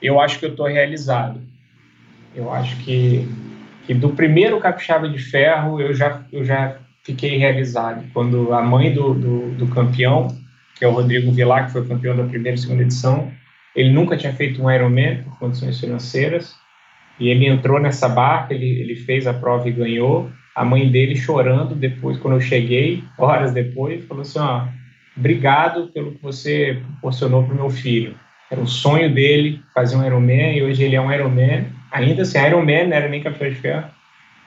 eu acho que eu estou realizado. Eu acho que, que do primeiro capixaba de ferro eu já, eu já fiquei realizado. Quando a mãe do, do, do campeão, que é o Rodrigo Vilar, que foi campeão da primeira e segunda edição, ele nunca tinha feito um Ironman por condições financeiras, e ele entrou nessa barca, ele, ele fez a prova e ganhou. A mãe dele chorando depois, quando eu cheguei, horas depois, falou assim: ó, obrigado pelo que você proporcionou para o meu filho. Era o sonho dele fazer um Ironman e hoje ele é um Ironman. Ainda assim, Ironman não era nem café de ferro.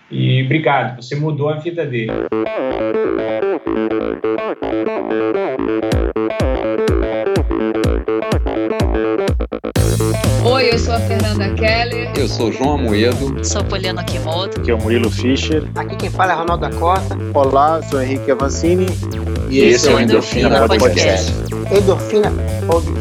E obrigado, você mudou a vida dele. Oi, eu sou a Fernanda Keller. Eu sou o João Amoedo. Sou Poliana Kimoto. Aqui é o Murilo Fischer. Aqui quem fala é Ronaldo da Costa. Olá, sou Henrique Avancini. E, e esse é o Endorfina, Endorfina Podcast. Podcast. Endorfina Podcast.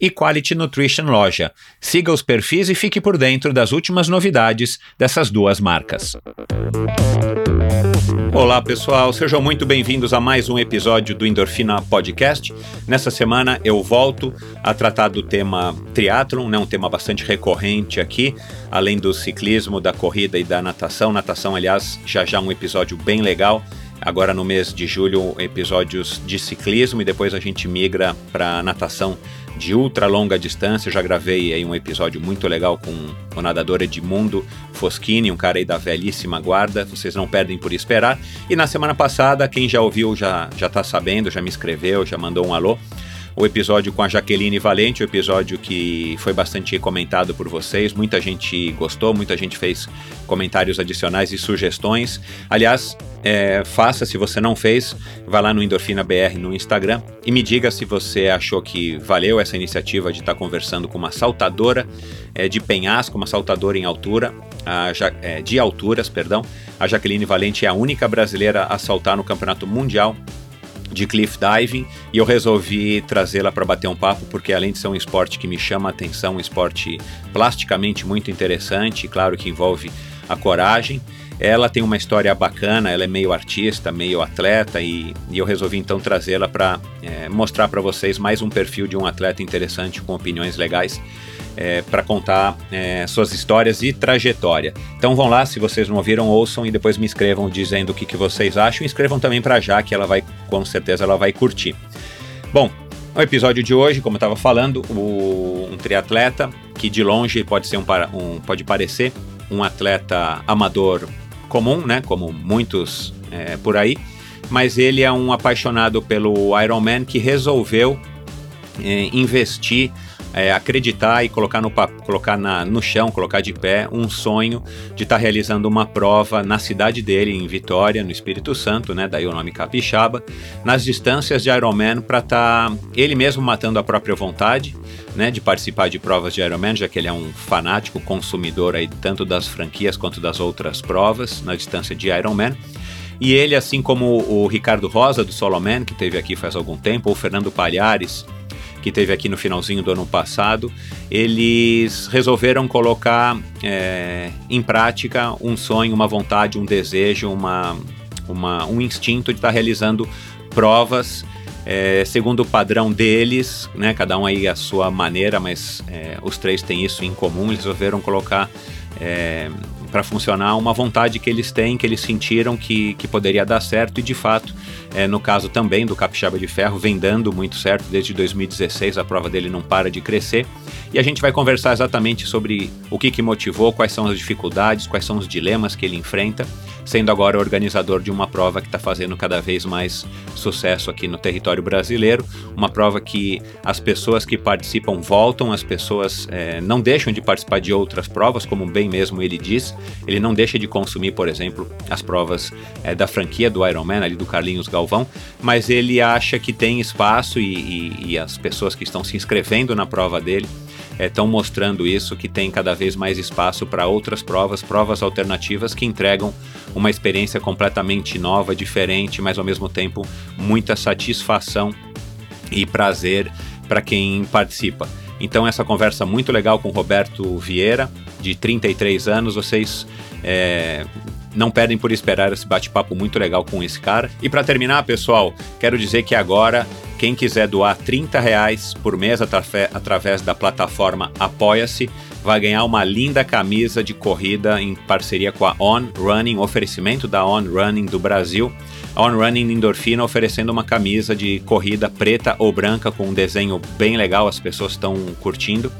e Quality Nutrition Loja. Siga os perfis e fique por dentro das últimas novidades dessas duas marcas. Olá pessoal, sejam muito bem-vindos a mais um episódio do Endorfina Podcast. Nessa semana eu volto a tratar do tema triatlon, né, um tema bastante recorrente aqui, além do ciclismo, da corrida e da natação. Natação, aliás, já já um episódio bem legal. Agora no mês de julho, episódios de ciclismo e depois a gente migra para natação de ultra longa distância. Eu já gravei aí um episódio muito legal com o nadador Edmundo Foschini, um cara aí da velhíssima guarda. Vocês não perdem por esperar. E na semana passada, quem já ouviu já já tá sabendo, já me escreveu, já mandou um alô o episódio com a Jaqueline Valente, o episódio que foi bastante comentado por vocês. Muita gente gostou, muita gente fez comentários adicionais e sugestões. Aliás, é, faça se você não fez, vá lá no Endorfina BR no Instagram e me diga se você achou que valeu essa iniciativa de estar tá conversando com uma saltadora é, de penhasco, uma saltadora em altura, a, é, de alturas, perdão. A Jaqueline Valente é a única brasileira a saltar no Campeonato Mundial de cliff diving e eu resolvi trazê-la para bater um papo porque além de ser um esporte que me chama a atenção, um esporte plasticamente muito interessante, claro que envolve a coragem, Ela tem uma história bacana, ela é meio artista, meio atleta e, e eu resolvi então trazê-la para é, mostrar para vocês mais um perfil de um atleta interessante com opiniões legais é, para contar é, suas histórias e trajetória. Então vão lá, se vocês não ouviram, ouçam e depois me escrevam dizendo o que, que vocês acham. E escrevam também para já, que ela vai, com certeza, ela vai curtir. Bom, o episódio de hoje, como eu estava falando, o, um triatleta que de longe pode ser um, um, pode parecer um atleta amador comum, né, como muitos é, por aí, mas ele é um apaixonado pelo Ironman que resolveu é, investir é, acreditar e colocar, no, colocar na, no chão, colocar de pé um sonho de estar tá realizando uma prova na cidade dele, em Vitória, no Espírito Santo, né, daí o nome Capixaba, nas distâncias de Ironman para estar tá ele mesmo matando a própria vontade, né, de participar de provas de Ironman, já que ele é um fanático consumidor aí tanto das franquias quanto das outras provas na distância de Ironman. E ele, assim como o Ricardo Rosa do Soloman, que teve aqui faz algum tempo, ou o Fernando Palhares, que teve aqui no finalzinho do ano passado, eles resolveram colocar é, em prática um sonho, uma vontade, um desejo, uma, uma um instinto de estar realizando provas é, segundo o padrão deles, né, cada um aí a sua maneira, mas é, os três têm isso em comum, eles resolveram colocar é, para funcionar uma vontade que eles têm, que eles sentiram que, que poderia dar certo e de fato, é, no caso também do Capixaba de Ferro, vem dando muito certo desde 2016, a prova dele não para de crescer. E a gente vai conversar exatamente sobre o que, que motivou, quais são as dificuldades, quais são os dilemas que ele enfrenta, sendo agora organizador de uma prova que está fazendo cada vez mais sucesso aqui no território brasileiro. Uma prova que as pessoas que participam voltam, as pessoas é, não deixam de participar de outras provas, como bem mesmo ele diz. Ele não deixa de consumir, por exemplo, as provas é, da franquia do Ironman, ali do Carlinhos Galvão, mas ele acha que tem espaço e, e, e as pessoas que estão se inscrevendo na prova dele estão é, mostrando isso, que tem cada vez mais espaço para outras provas, provas alternativas que entregam uma experiência completamente nova, diferente, mas ao mesmo tempo muita satisfação e prazer para quem participa. Então, essa conversa muito legal com Roberto Vieira, de 33 anos, vocês é, não perdem por esperar esse bate-papo muito legal com esse cara. E para terminar, pessoal, quero dizer que agora quem quiser doar 30 reais por mês através da plataforma Apoia-se vai ganhar uma linda camisa de corrida em parceria com a On Running, oferecimento da On Running do Brasil. A On Running Endorfina oferecendo uma camisa de corrida preta ou branca com um desenho bem legal, as pessoas estão curtindo.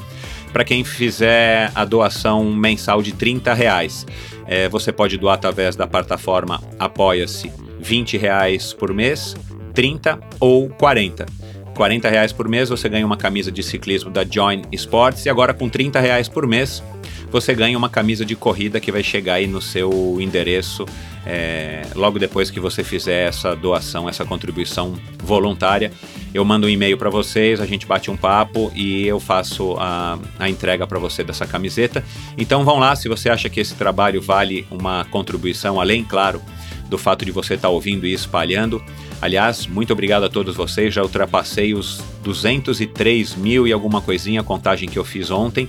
Para quem fizer a doação mensal de 30 reais, é, você pode doar através da plataforma Apoia-se 20 reais por mês 30 ou 40. 40 reais por mês você ganha uma camisa de ciclismo da Join Sports e agora com 30 reais por mês você ganha uma camisa de corrida que vai chegar aí no seu endereço é, logo depois que você fizer essa doação, essa contribuição voluntária. Eu mando um e-mail para vocês, a gente bate um papo e eu faço a, a entrega para você dessa camiseta. Então vão lá, se você acha que esse trabalho vale uma contribuição, além, claro, do fato de você estar tá ouvindo e espalhando. Aliás, muito obrigado a todos vocês. Já ultrapassei os 203 mil e alguma coisinha, a contagem que eu fiz ontem.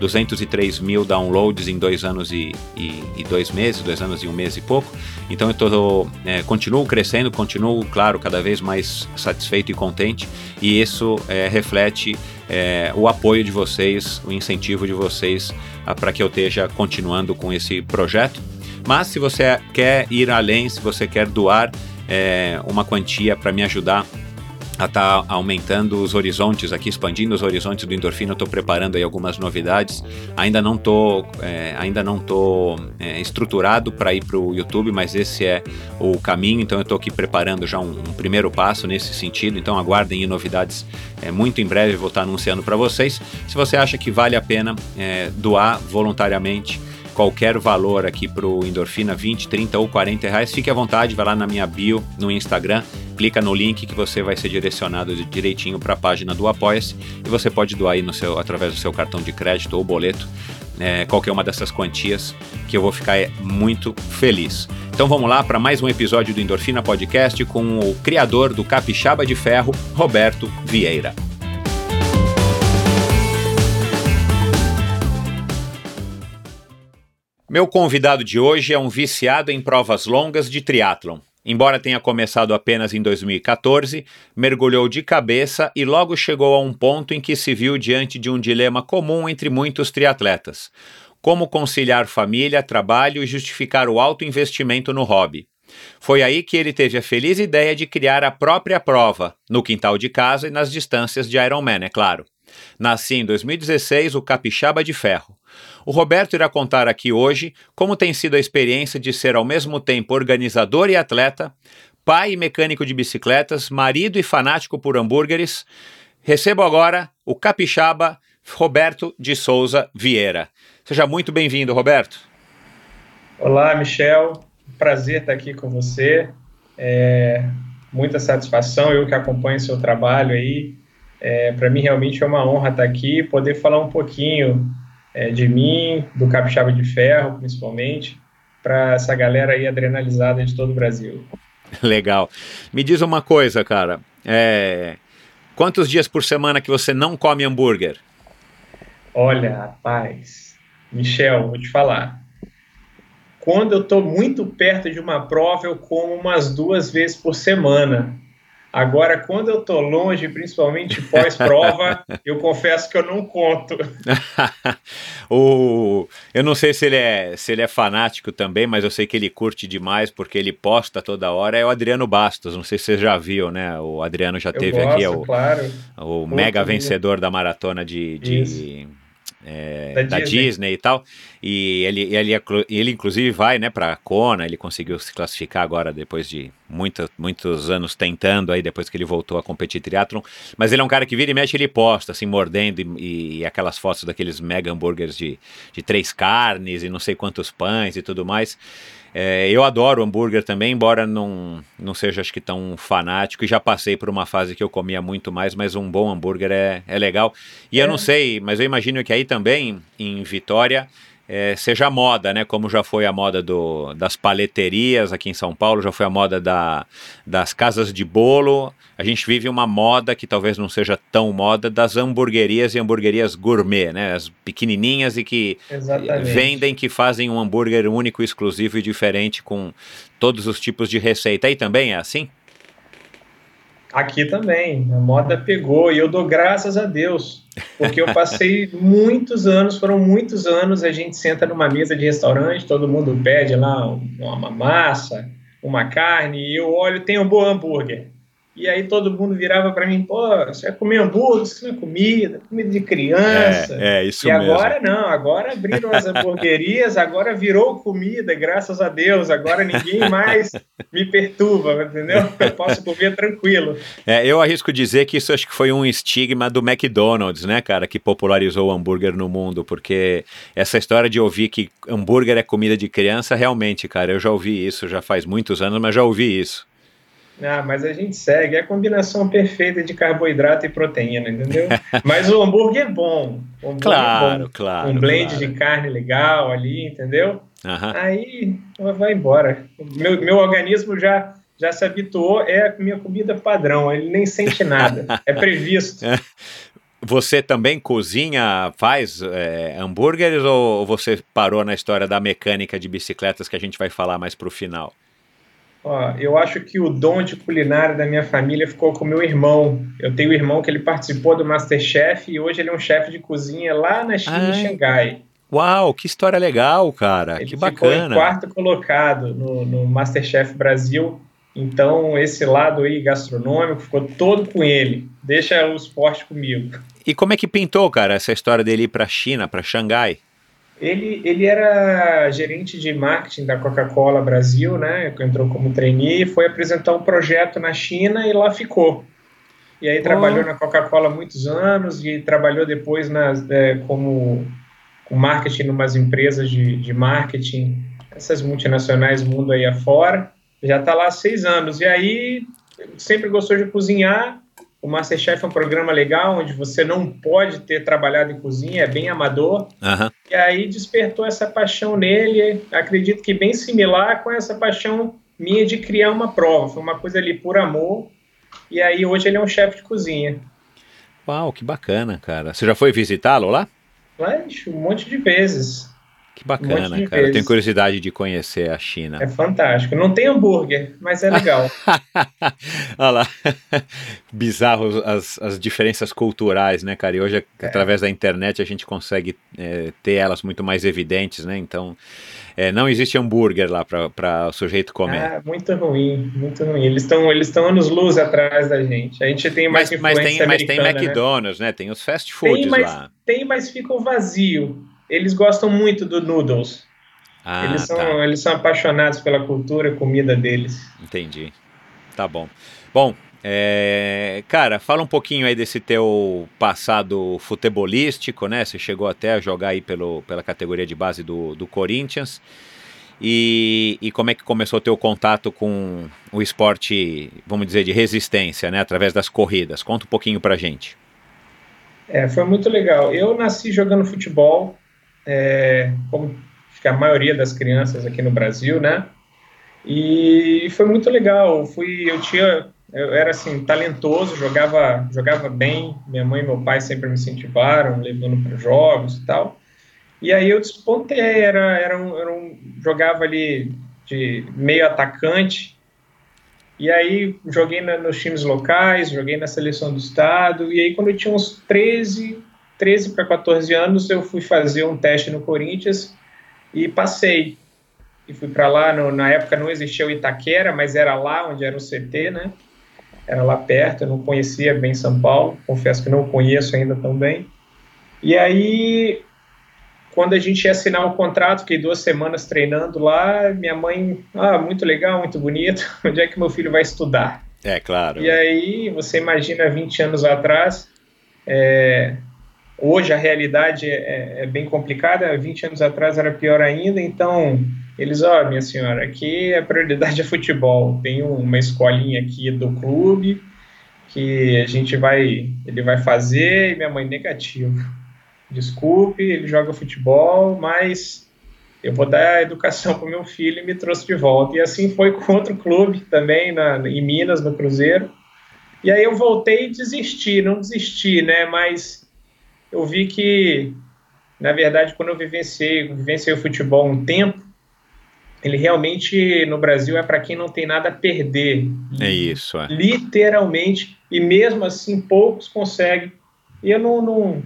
203 mil downloads em dois anos e, e, e, dois meses, dois anos e um mês e pouco. Então eu tô, é, continuo crescendo, continuo, claro, cada vez mais satisfeito e contente. E isso é, reflete é, o apoio de vocês, o incentivo de vocês para que eu esteja continuando com esse projeto. Mas se você quer ir além, se você quer doar é, uma quantia para me ajudar a estar tá aumentando os horizontes aqui, expandindo os horizontes do endorfina. Estou preparando aí algumas novidades. Ainda não tô, é, ainda não tô é, estruturado para ir para o YouTube, mas esse é o caminho. Então eu estou aqui preparando já um, um, primeiro passo nesse sentido. Então aguardem novidades. É, muito em breve vou estar tá anunciando para vocês. Se você acha que vale a pena é, doar voluntariamente qualquer valor aqui para o Endorfina, 20, 30 ou 40 reais, fique à vontade, vai lá na minha bio no Instagram, clica no link que você vai ser direcionado direitinho para a página do Apoia-se e você pode doar aí no seu, através do seu cartão de crédito ou boleto, é, qualquer uma dessas quantias, que eu vou ficar é, muito feliz. Então vamos lá para mais um episódio do Endorfina Podcast com o criador do Capixaba de Ferro, Roberto Vieira. Meu convidado de hoje é um viciado em provas longas de triatlon. Embora tenha começado apenas em 2014, mergulhou de cabeça e logo chegou a um ponto em que se viu diante de um dilema comum entre muitos triatletas: como conciliar família, trabalho e justificar o alto investimento no hobby. Foi aí que ele teve a feliz ideia de criar a própria prova, no quintal de casa e nas distâncias de Ironman, é claro. Nasci em 2016 o Capixaba de Ferro. O Roberto irá contar aqui hoje como tem sido a experiência de ser ao mesmo tempo organizador e atleta, pai e mecânico de bicicletas, marido e fanático por hambúrgueres. Recebo agora o Capixaba Roberto de Souza Vieira. Seja muito bem-vindo, Roberto. Olá, Michel. Prazer estar aqui com você. É, muita satisfação, eu que acompanho seu trabalho aí. É, Para mim, realmente é uma honra estar aqui poder falar um pouquinho é, de mim, do Capixaba de Ferro, principalmente, para essa galera aí adrenalizada de todo o Brasil. Legal. Me diz uma coisa, cara. É... Quantos dias por semana que você não come hambúrguer? Olha, rapaz, Michel, vou te falar. Quando eu estou muito perto de uma prova, eu como umas duas vezes por semana. Agora, quando eu tô longe, principalmente pós-prova, eu confesso que eu não conto. o, eu não sei se ele, é, se ele é fanático também, mas eu sei que ele curte demais porque ele posta toda hora. É o Adriano Bastos, não sei se você já viu, né? O Adriano já eu teve gosto, aqui, é o, claro. o mega vencedor da maratona de, de é, da, da Disney. Disney. e tal. E ele, ele, ele inclusive vai né, para a Kona, ele conseguiu se classificar agora depois de muita, muitos anos tentando aí, depois que ele voltou a competir triatlon. Mas ele é um cara que vira e mexe, ele posta, assim, mordendo e, e aquelas fotos daqueles mega hambúrgueres de, de três carnes e não sei quantos pães e tudo mais. É, eu adoro hambúrguer também, embora não, não seja acho que tão fanático, e já passei por uma fase que eu comia muito mais, mas um bom hambúrguer é, é legal. E é. eu não sei, mas eu imagino que aí também, em Vitória, é, seja moda, né? Como já foi a moda do, das paleterias aqui em São Paulo, já foi a moda da, das casas de bolo. A gente vive uma moda que talvez não seja tão moda das hamburguerias e hamburguerias gourmet, né? As pequenininhas e que Exatamente. vendem, que fazem um hambúrguer único, exclusivo e diferente com todos os tipos de receita. Aí também é assim? Aqui também, a moda pegou e eu dou graças a Deus, porque eu passei muitos anos, foram muitos anos, a gente senta numa mesa de restaurante, todo mundo pede lá uma massa, uma carne, e eu olho, tem um bom hambúrguer. E aí todo mundo virava para mim, pô, você vai comer hambúrguer, isso não é comida, comida de criança. É, é isso e mesmo. agora não, agora abriram as hamburguerias, agora virou comida, graças a Deus. Agora ninguém mais me perturba, entendeu? Eu posso comer tranquilo. É, eu arrisco dizer que isso acho que foi um estigma do McDonald's, né, cara, que popularizou o hambúrguer no mundo, porque essa história de ouvir que hambúrguer é comida de criança, realmente, cara, eu já ouvi isso, já faz muitos anos, mas já ouvi isso. Ah, mas a gente segue. É a combinação perfeita de carboidrato e proteína, entendeu? mas o hambúrguer é bom. O hambúrguer claro, é bom. claro. Um blend claro. de carne legal ali, entendeu? Aham. Aí vai embora. Meu, meu organismo já, já se habituou, é a minha comida padrão, ele nem sente nada. É previsto. Você também cozinha, faz é, hambúrgueres ou você parou na história da mecânica de bicicletas que a gente vai falar mais pro final? Ó, eu acho que o dom de culinária da minha família ficou com meu irmão. Eu tenho um irmão que ele participou do Masterchef e hoje ele é um chefe de cozinha lá na China, em Ai. Xangai. Uau, que história legal, cara. Ele que ficou bacana. em quarto colocado no, no Masterchef Brasil. Então, esse lado aí gastronômico ficou todo com ele. Deixa o esporte comigo. E como é que pintou, cara, essa história dele ir pra China, pra Xangai? Ele, ele era gerente de marketing da Coca-Cola Brasil, né? Entrou como trainee e foi apresentar um projeto na China e lá ficou. E aí trabalhou na Coca-Cola há muitos anos e trabalhou depois nas, é, como com marketing em umas empresas de, de marketing, essas multinacionais mundo aí afora. Já está lá há seis anos. E aí sempre gostou de cozinhar. O Masterchef é um programa legal, onde você não pode ter trabalhado em cozinha, é bem amador. Aham. E aí despertou essa paixão nele, acredito que bem similar com essa paixão minha de criar uma prova. Foi uma coisa ali por amor. E aí hoje ele é um chefe de cozinha. Uau, que bacana, cara. Você já foi visitá-lo lá? Mas um monte de vezes. Que bacana, Um de cara. Eu tenho curiosidade de conhecer a China. É fantástico. Não tem hambúrguer, mas é legal. Olha lá. Bizarro as, as diferenças culturais, né, cara? E hoje, através da internet, a gente consegue é, ter elas muito mais evidentes, né? Então, é, não existe hambúrguer lá para o sujeito comer. Ah, muito ruim, muito ruim. Eles estão eles anos luz atrás da gente. A gente tem mais mas, mas tem, mas tem né? McDonald's, né? Tem os fast foods Tem, mas, lá. tem, mas ficam vazio. Eles gostam muito do noodles. Ah, eles, são, tá. eles são apaixonados pela cultura e comida deles. Entendi. Tá bom. Bom, é, cara, fala um pouquinho aí desse teu passado futebolístico, né? Você chegou até a jogar aí pelo, pela categoria de base do, do Corinthians. E, e como é que começou o teu contato com o esporte, vamos dizer, de resistência, né? Através das corridas. Conta um pouquinho pra gente. É, foi muito legal. Eu nasci jogando futebol, é, como acho que a maioria das crianças aqui no Brasil, né? E foi muito legal. Eu fui, eu tinha, eu era assim talentoso, jogava, jogava bem. Minha mãe e meu pai sempre me incentivaram, levando para jogos e tal. E aí eu despontei, era, era, um, era um, jogava ali de meio atacante. E aí joguei na, nos times locais, joguei na seleção do estado. E aí quando eu tinha uns 13, 13 para 14 anos, eu fui fazer um teste no Corinthians e passei. E fui para lá, no, na época não existia o Itaquera, mas era lá onde era o CT, né? Era lá perto, eu não conhecia bem São Paulo, confesso que não conheço ainda tão bem. E aí, quando a gente ia assinar o contrato, fiquei duas semanas treinando lá, minha mãe, ah, muito legal, muito bonito, onde é que meu filho vai estudar? É, claro. E aí, você imagina 20 anos atrás, é, hoje a realidade é, é, bem complicada, 20 anos atrás era pior ainda, então eles, ó, oh, minha senhora, aqui a prioridade é futebol, tem uma escolinha aqui do clube que a gente vai, ele vai fazer, e minha mãe, negativo. Desculpe, ele joga futebol, mas eu vou dar educação para meu filho e me trouxe de volta. E assim foi com outro clube também, na, em Minas, no Cruzeiro. E aí eu voltei e desisti, não desisti, né? Mas eu vi que, na verdade, quando eu vivenciei, vivenciei o futebol um tempo, ele realmente no Brasil é para quem não tem nada a perder. É isso, é. Literalmente, e mesmo assim poucos conseguem. E eu não, não,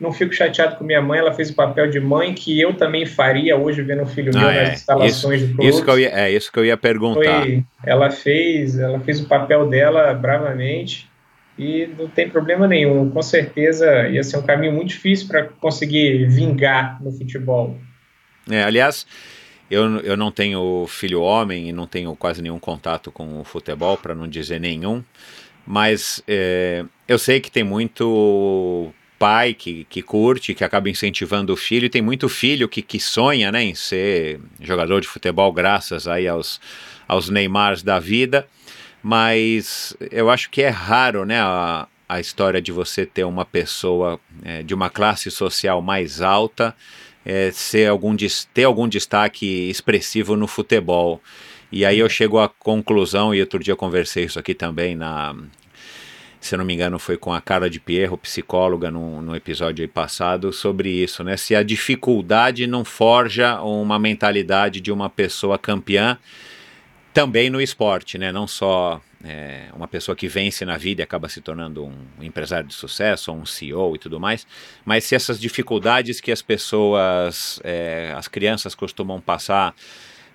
não fico chateado com minha mãe, ela fez o papel de mãe que eu também faria hoje vendo o filho Ah, meu é. nas instalações Isso, de clubes. isso que eu ia, é isso que eu ia perguntar. Foi, ela fez, ela fez o papel dela bravamente e não tem problema nenhum. Com certeza ia ser um caminho muito difícil para conseguir vingar no futebol. É, aliás, eu, eu não tenho filho homem e não tenho quase nenhum contato com o futebol, para não dizer nenhum, mas é, eu sei que tem muito pai que, que curte, que acaba incentivando o filho, e tem muito filho que, que sonha né, em ser jogador de futebol graças aí aos, aos Neymars da vida, mas eu acho que é raro né, a, a história de você ter uma pessoa é, de uma classe social mais alta é, ser algum, ter algum destaque expressivo no futebol. E aí eu chego à conclusão, e outro dia eu conversei isso aqui também na. Se eu não me engano, foi com a Carla de Pierro, psicóloga, no, episódio passado, sobre isso, né? Se a dificuldade não forja uma mentalidade de uma pessoa campeã, também no esporte, né? Não só é, uma pessoa que vence na vida e acaba se tornando um, empresário de sucesso, ou um CEO e tudo mais, mas se essas dificuldades que as pessoas, é, as crianças costumam passar,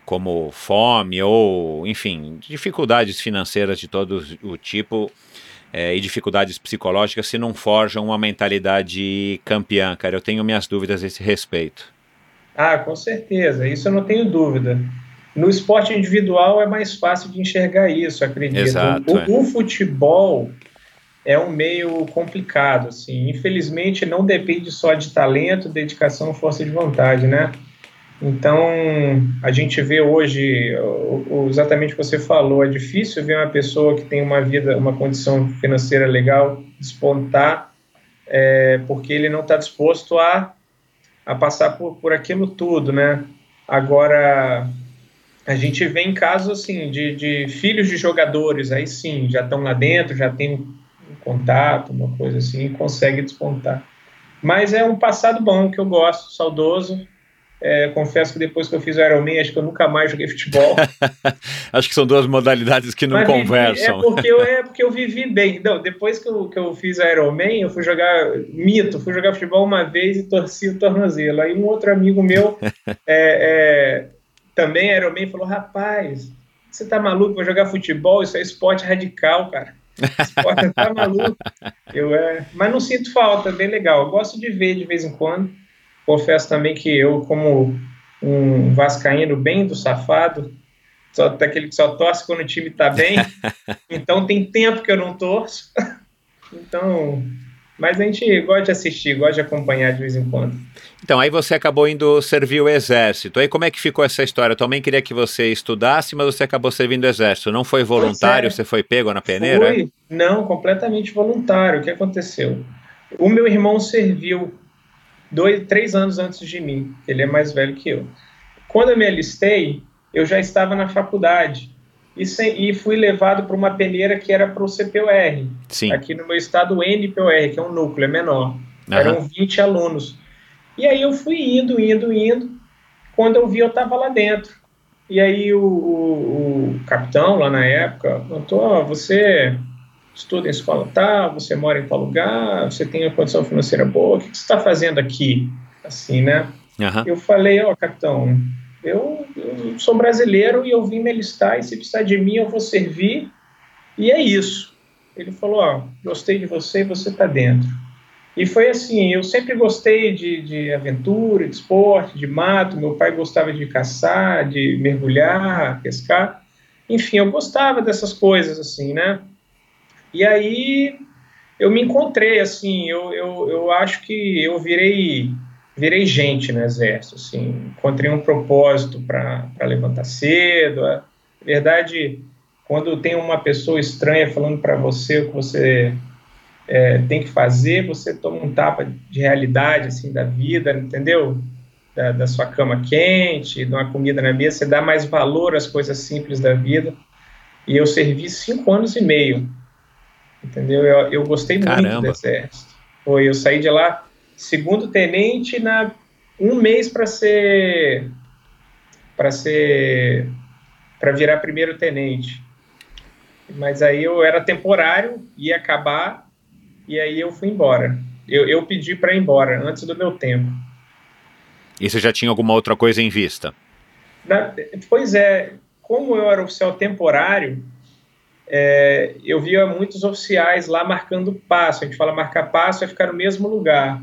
como fome ou, enfim, dificuldades financeiras de todo o tipo é, e dificuldades psicológicas, se não forjam uma mentalidade campeã, cara. Eu tenho minhas dúvidas a esse respeito. Ah, com certeza, isso eu não tenho dúvida. No esporte individual é mais fácil de enxergar isso, acredito. Exato, o, é. o futebol é um meio complicado, assim. Infelizmente não depende só de talento, dedicação, força de vontade, né? Então a gente vê hoje o, o, exatamente o que você falou. É difícil ver uma pessoa que tem uma vida, uma condição financeira legal despontar, é, porque ele não está disposto a, a passar por, por aquilo tudo, né? Agora a gente vê em casos assim de, de filhos de jogadores, aí sim, já estão lá dentro, já tem um contato, uma coisa assim, e consegue despontar. Mas é um passado bom que eu gosto, saudoso. É, confesso que depois que eu fiz o Ironman, acho que eu nunca mais joguei futebol. acho que são duas modalidades que não Mas conversam. Vivi, é, porque eu, é porque eu vivi bem. Não, depois que eu, que eu fiz o Ironman, eu fui jogar mito, fui jogar futebol uma vez e torci o tornozelo. Aí um outro amigo meu, é, também Ironman, falou: rapaz, você tá maluco? Vou jogar futebol? Isso é esporte radical, cara. Esporte tá maluco. Eu, é, mas não sinto falta, bem legal. Eu gosto de ver de vez em quando Confesso também que eu, como um vascaíno bem do safado, só daquele que só torce quando o time está bem, então tem tempo que eu não torço. então, mas a gente gosta de assistir, gosta de acompanhar de vez em quando. Então, aí você acabou indo servir o exército. Aí como é que ficou essa história? Eu também queria que você estudasse, mas você acabou servindo o exército. Não foi voluntário? É. Você foi pego na peneira? Foi, não, completamente voluntário. O que aconteceu? O meu irmão serviu dois, três anos antes de mim. Ele é mais velho que eu. Quando eu me alistei, eu já estava na faculdade e, sem, e fui levado para uma peneira que era para o CPUR. Sim. Aqui no meu estado, o NPUR, que é um núcleo, é menor. Uhum. Eram 20 alunos. E aí eu fui indo, indo, indo. Quando eu vi, eu estava lá dentro. E aí o, o, o capitão, lá na época, perguntou, oh, você estuda em escola tal, você mora em tal lugar, você tem uma condição financeira boa, o que você está fazendo aqui? Assim, né? Uhum. Eu falei, ó, oh, capitão, eu, eu, sou brasileiro e eu vim me alistar e se precisar de mim eu vou servir e é isso. Ele falou, ó, gostei de você e você está dentro. E foi assim, eu sempre gostei de, de aventura, de esporte, de mato, meu pai gostava de caçar, de mergulhar, pescar, enfim, eu gostava dessas coisas assim, né? E aí eu me encontrei, assim, eu, eu, eu acho que eu virei virei gente no exército, assim, encontrei um propósito para levantar cedo. Na verdade, quando tem uma pessoa estranha falando para você o que você é, tem que fazer, você toma um tapa de realidade, assim, da vida, entendeu? Da, da sua cama quente, de uma comida na mesa, você dá mais valor às coisas simples da vida. E eu servi cinco anos e meio entendeu? Eu, eu gostei Caramba. muito do exército. Foi, eu saí de lá segundo tenente na um mês para ser para ser para virar primeiro tenente. Mas aí eu era temporário, ia acabar e aí eu fui embora. Eu, eu pedi para ir embora antes do meu tempo. E você já tinha alguma outra coisa em vista? Na, pois é, como eu era oficial temporário, é, eu via muitos oficiais lá marcando passo. A gente fala marcar passo é ficar no mesmo lugar,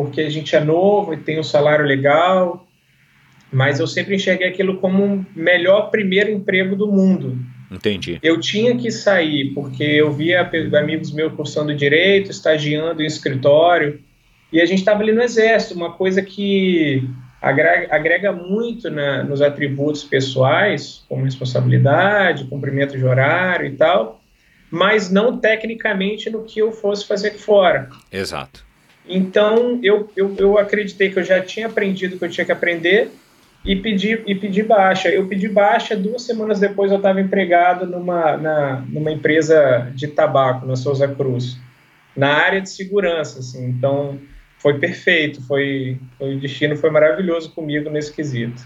porque a gente é novo e tem um salário legal, mas eu sempre enxerguei aquilo como o um melhor primeiro emprego do mundo. Entendi. Eu tinha que sair, porque eu via amigos meus cursando direito, estagiando em escritório, e a gente estava ali no exército, uma coisa que agrega, agrega muito na, nos atributos pessoais, como responsabilidade, cumprimento de horário e tal, mas não tecnicamente no que eu fosse fazer aqui fora. Exato. Então, eu, eu, eu acreditei que eu já tinha aprendido o que eu tinha que aprender e pedi, e pedi baixa. Eu pedi baixa, duas semanas depois eu estava empregado numa, na, numa empresa de tabaco, na Souza Cruz, na área de segurança, assim. Então, foi perfeito, foi, foi, o destino foi maravilhoso comigo nesse quesito.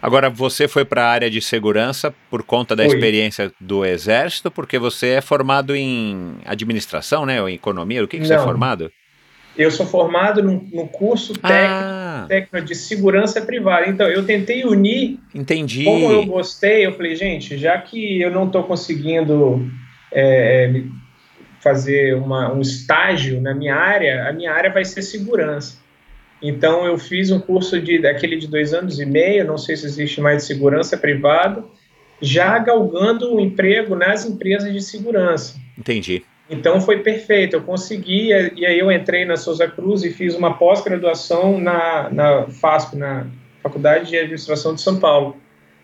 Agora, você foi para a área de segurança por conta da foi. experiência do Exército, porque você é formado em administração, né, ou em economia, o que, que você é formado? Eu sou formado no, curso técnico, ah. técnico, de segurança privada. Então, eu tentei unir. Entendi. Como eu gostei, eu falei, gente, já que eu não estou conseguindo é, fazer uma, um estágio na minha área, a minha área vai ser segurança. Então eu fiz um curso de daquele de dois anos e meio, não sei se existe mais de segurança privada, já galgando o um emprego nas empresas de segurança. Entendi. Então foi perfeito, eu consegui, e aí eu entrei na Souza Cruz e fiz uma pós-graduação na, na FASP, na Faculdade de Administração de São Paulo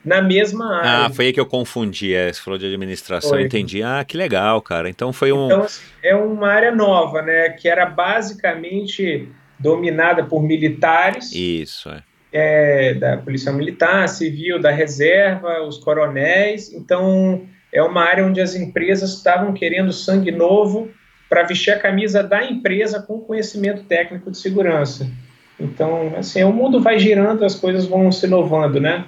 na mesma área. Ah, foi aí que eu confundi. É, você falou de administração, foi. entendi. Ah, que legal, cara. Então foi um. Então, assim, é uma área nova, né? Que era basicamente dominada por militares. Isso, é. é da Polícia Militar, Civil, da Reserva, os coronéis. Então, é uma área onde as empresas estavam querendo sangue novo para vestir a camisa da empresa com conhecimento técnico de segurança. Então, assim, o mundo vai girando, as coisas vão se inovando, né?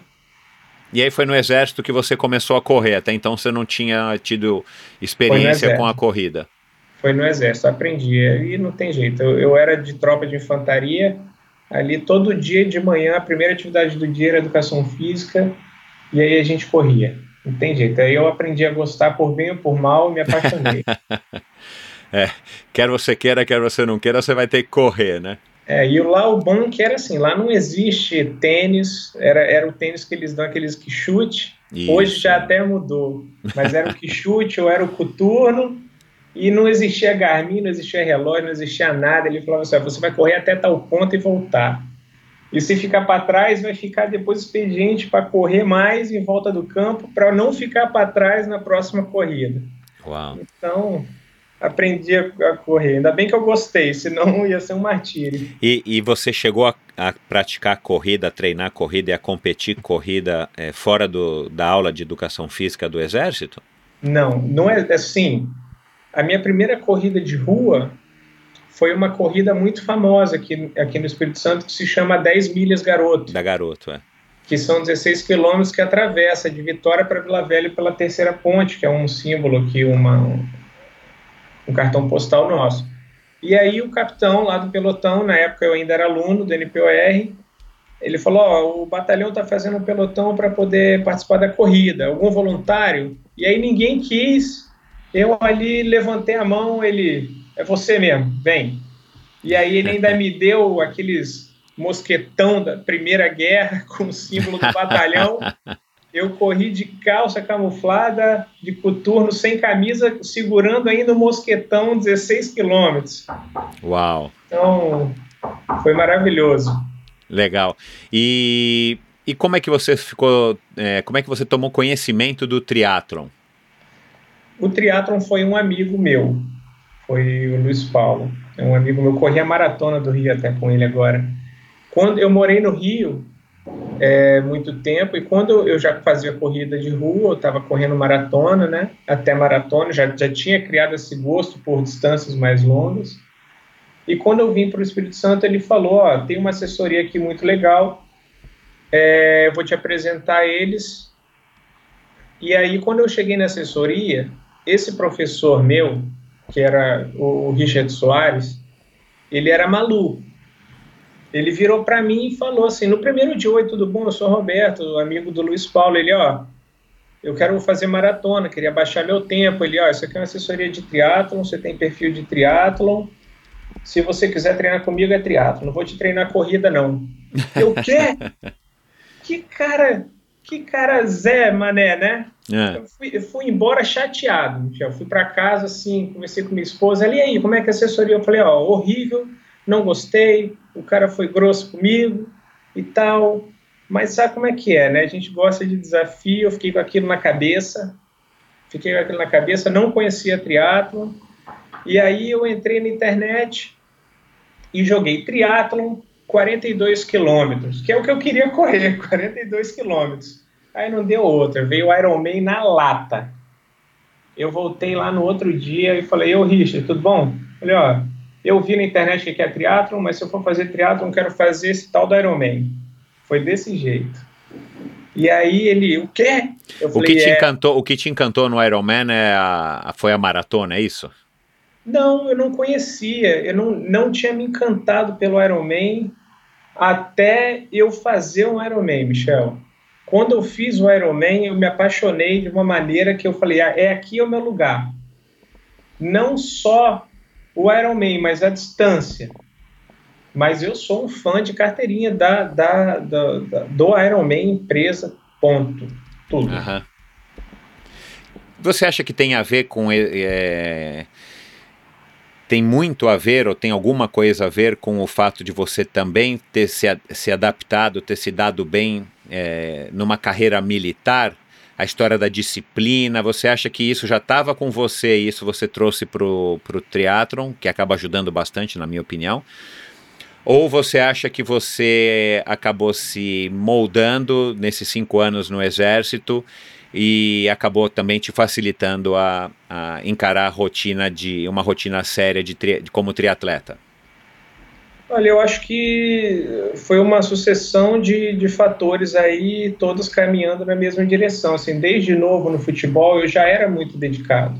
E aí foi no exército que você começou a correr, até então você não tinha tido experiência com a corrida. Foi no exército, aprendi, e não tem jeito. Eu, eu era de tropa de infantaria, ali todo dia de manhã, a primeira atividade do dia era educação física, e aí a gente corria. Não tem jeito. Aí eu aprendi a gostar por bem ou por mal e me apaixonei. é, quer você queira, quer você não queira, você vai ter que correr, né? É, e lá o bom que era assim, lá não existe tênis, era, era o tênis que eles dão, aqueles que chute. Isso. Hoje já até mudou, mas era o que chute ou era o coturno, e não existia Garmin, não existia relógio, não existia nada. Ele falava assim: você vai correr até tal ponto e voltar. E se ficar para trás, vai ficar depois expediente para correr mais em volta do campo, para não ficar para trás na próxima corrida. Uau. Então, aprendi a, correr. Ainda bem que eu gostei, senão ia ser um martírio. E, e você chegou a, a, praticar corrida, a treinar corrida e a competir corrida é, fora do, da aula de educação física do Exército? Não, não é assim. A minha primeira corrida de rua foi uma corrida muito famosa aqui, aqui no Espírito Santo que se chama 10 Milhas Garoto. Da Garoto, é. Que são 16 quilômetros que atravessa de Vitória para Vila Velha pela Terceira Ponte, que é um símbolo aqui, uma, um, um cartão postal nosso. E aí o capitão lá do pelotão, na época eu ainda era aluno do NPOR, ele falou, ó, o batalhão está fazendo um pelotão para poder participar da corrida, algum voluntário? E aí ninguém quis, eu ali levantei a mão, ele, é você mesmo, vem. E aí ele ainda me deu aqueles mosquetão da Primeira Guerra com o símbolo do batalhão. Eu corri de calça camuflada, de coturno, sem camisa, segurando ainda o mosquetão 16 quilômetros. Uau! Então, foi maravilhoso. Legal. E, e como é que você ficou, é, como é que você tomou conhecimento do triatlon? O triatlon foi um amigo meu, foi o Luiz Paulo. É um amigo meu, corri a maratona do Rio até com ele agora. Quando eu morei no Rio é, muito tempo, e quando eu já fazia corrida de rua, eu estava correndo maratona, né? Até maratona, já, já tinha criado esse gosto por distâncias mais longas. E quando eu vim para o Espírito Santo, ele falou: Ó, tem uma assessoria aqui muito legal, é, eu vou te apresentar eles. E aí, quando eu cheguei na assessoria, esse professor meu, que era o Richard Soares, ele era maluco. Ele virou para mim e falou assim: no primeiro dia, oi, tudo bom? Eu sou Roberto, amigo do Luiz Paulo. Ele, ó, eu quero fazer maratona, queria baixar meu tempo. Ele, ó, isso aqui é uma assessoria de triatlon, você tem perfil de triatlon. Se você quiser treinar comigo, é triatlon. Não vou te treinar corrida, não. Eu, quê? que cara que cara Zé Mané, né? É. Eu, fui, eu, fui, embora chateado. Eu fui para casa, assim, conversei com minha esposa. Ali aí, como é que é a assessoria? Eu falei, ó, horrível, não gostei, o cara foi grosso comigo e tal. Mas sabe como é que é, né? A gente gosta de desafio, eu fiquei com aquilo na cabeça, fiquei com aquilo na cabeça, não conhecia triatlon. E aí eu entrei na internet e joguei triatlon 42 quilômetros, que é o que eu queria correr, 42 quilômetros. Aí não deu outra, veio o Ironman na lata. Eu voltei lá no outro dia e falei, ô Richard, tudo bom? Falei, ó, eu vi na internet que é triatlon, mas se eu for fazer triatlon, quero fazer esse tal do Ironman. Foi desse jeito. E aí ele, o quê? Eu o, falei, que te é... encantou, o que te encantou no Ironman é a, foi a maratona, é isso? Não, eu não conhecia, eu não, não tinha me encantado pelo Ironman até eu fazer um Ironman, Michel. Quando eu fiz o Ironman, eu me apaixonei de uma maneira que eu falei, ah, é aqui o meu lugar. Não só o Ironman, mas a distância. Mas eu sou um fã de carteirinha da, da, da, da do Ironman empresa, ponto. Tudo. Uhum. Você acha que tem a ver com... É tem muito a ver, ou tem alguma coisa a ver com o fato de você também ter se, se adaptado, ter se dado bem é, numa carreira militar? A história da disciplina, você acha que isso já estava com você e isso você trouxe para o triatlon, que acaba ajudando bastante, na minha opinião? Ou você acha que você acabou se moldando nesses cinco anos no exército e acabou também te facilitando a, a encarar a rotina de uma rotina séria de, tri, de como triatleta? Olha, eu acho que foi uma sucessão de, de fatores aí, todos caminhando na mesma direção. Assim, desde novo no futebol, eu já era muito dedicado.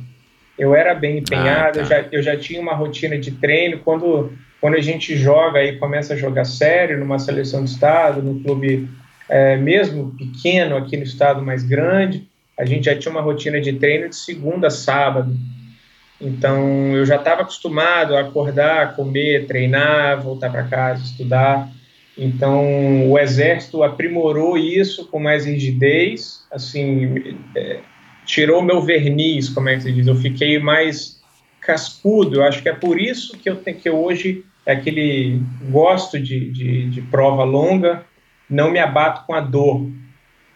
Eu era bem empenhado, ah, tá. eu, já, eu já tinha uma rotina de treino. Quando, quando a gente joga e começa a jogar sério numa seleção de estado, no clube é, mesmo pequeno aqui no estado mais grande, a gente já tinha uma rotina de treino de segunda a sábado. Então eu já estava acostumado a acordar, comer, treinar, voltar para casa, estudar. Então o exército aprimorou isso com mais rigidez, assim, é, tirou meu verniz, como é que se diz. Eu fiquei mais cascudo. Eu acho que é por isso que eu tenho que hoje é aquele gosto de, de, de prova longa, não me abato com a dor.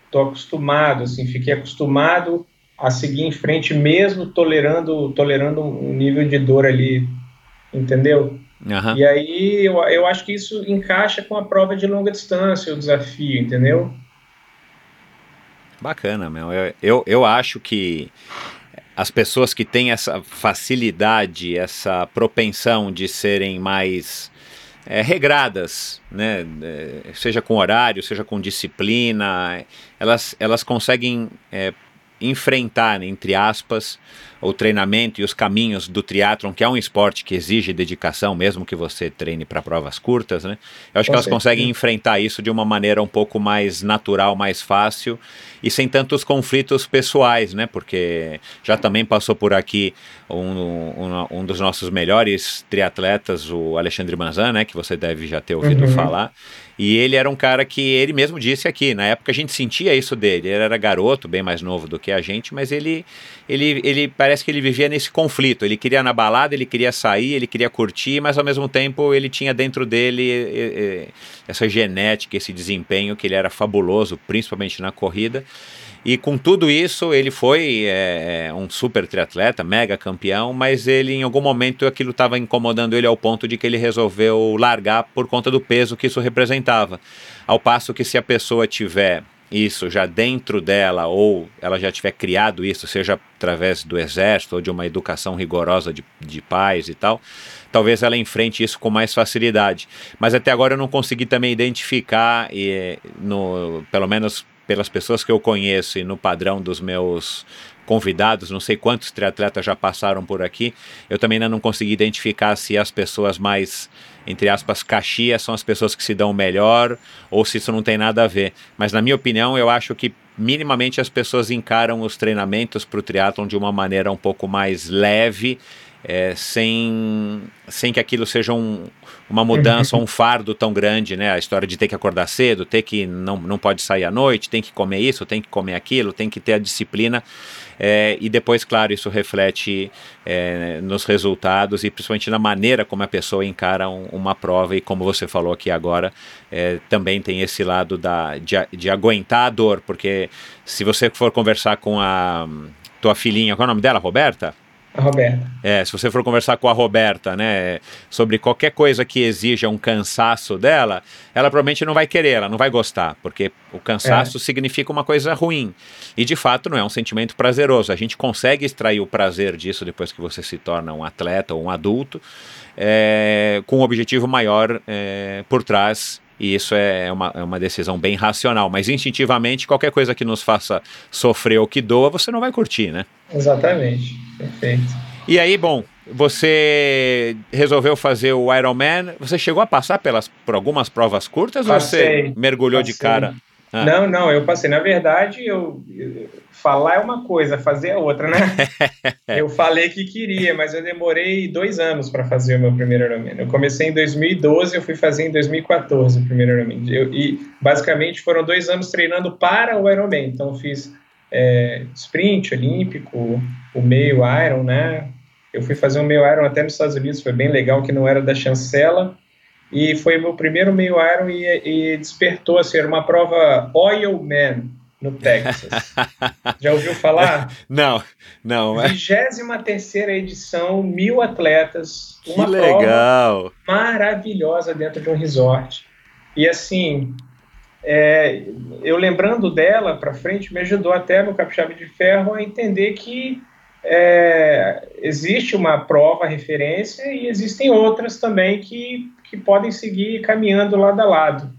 Estou acostumado, assim, fiquei acostumado a seguir em frente mesmo tolerando tolerando um nível de dor ali, entendeu? Uhum. E aí eu, eu acho que isso encaixa com a prova de longa distância, o desafio, entendeu? Bacana, meu. Eu, eu, eu acho que as pessoas que têm essa facilidade, essa propensão de serem mais é, regradas, né? É, seja com horário, seja com disciplina, elas, elas conseguem é, enfrentar, entre aspas, o treinamento e os caminhos do triatlon, que é um esporte que exige dedicação, mesmo que você treine para provas curtas, né? Eu acho Com que elas conseguem enfrentar isso de uma maneira um pouco mais natural, mais fácil e sem tantos conflitos pessoais, né? Porque já também passou por aqui um, um, um dos nossos melhores triatletas, o Alexandre Manzan, né? Que você deve já ter ouvido uhum. falar. E ele era um cara que ele mesmo disse aqui, na época a gente sentia isso dele. Ele era garoto, bem mais novo do que a gente, mas ele, ele, ele parece que ele vivia nesse conflito. Ele queria na balada, ele queria sair, ele queria curtir, mas ao mesmo tempo ele tinha dentro dele essa genética, esse desempenho que ele era fabuloso, principalmente na corrida. E com tudo isso, ele foi é, um super triatleta, mega campeão, mas ele em algum momento aquilo estava incomodando ele ao ponto de que ele resolveu largar por conta do peso que isso representava. Ao passo que se a pessoa tiver isso já dentro dela ou ela já tiver criado isso, seja através do exército ou de uma educação rigorosa de, de pais e tal, talvez ela enfrente isso com mais facilidade. Mas até agora eu não consegui também identificar, e, no, pelo menos pelas pessoas que eu conheço e no padrão dos meus convidados, não sei quantos triatletas já passaram por aqui, eu também ainda não consegui identificar se as pessoas mais, entre aspas, caxias são as pessoas que se dão melhor ou se isso não tem nada a ver. Mas na minha opinião, eu acho que minimamente as pessoas encaram os treinamentos para o triatlon de uma maneira um pouco mais leve é, sem, sem que aquilo seja um, uma mudança um fardo tão grande, né? A história de ter que acordar cedo, ter que não, não pode sair à noite, tem que comer isso, tem que comer aquilo, tem que ter a disciplina. É, e depois, claro, isso reflete é, nos resultados e principalmente na maneira como a pessoa encara um, uma prova. E como você falou aqui agora, é, também tem esse lado da, de, de aguentar a dor, porque se você for conversar com a tua filhinha, qual é o nome dela? Roberta? A Roberta. É, se você for conversar com a Roberta, né, sobre qualquer coisa que exija um cansaço dela, ela provavelmente não vai querer, ela não vai gostar, porque o cansaço é. significa uma coisa ruim. E de fato não é um sentimento prazeroso. A gente consegue extrair o prazer disso depois que você se torna um atleta ou um adulto, é, com um objetivo maior é, por trás e isso é uma, é uma decisão bem racional, mas instintivamente, qualquer coisa que nos faça sofrer ou que doa, você não vai curtir, né? Exatamente, perfeito. E aí, bom, você resolveu fazer o Ironman, você chegou a passar pelas, por algumas provas curtas passei, ou você mergulhou passei. de cara? Ah. Não, não, eu passei. Na verdade, eu, eu, falar é uma coisa, fazer é outra, né? eu falei que queria, mas eu demorei dois anos para fazer o meu primeiro Ironman. Eu comecei em 2012, eu fui fazer em 2014 o primeiro Ironman. Eu, e basicamente foram dois anos treinando para o Ironman. Então fiz é, sprint olímpico, o meio Iron, né? Eu fui fazer um meio Iron até nos Estados Unidos, foi bem legal, que não era da chancela e foi meu primeiro meio Iron e, e despertou a assim, ser uma prova Oil Man no Texas. Já ouviu falar? Não, não. 23 edição, mil atletas, uma que legal. maravilhosa dentro de um resort. E assim, é, eu lembrando dela para frente, me ajudou até no Capixaba de Ferro a entender que é, existe uma prova referência e existem outras também que, que podem seguir caminhando lado a lado.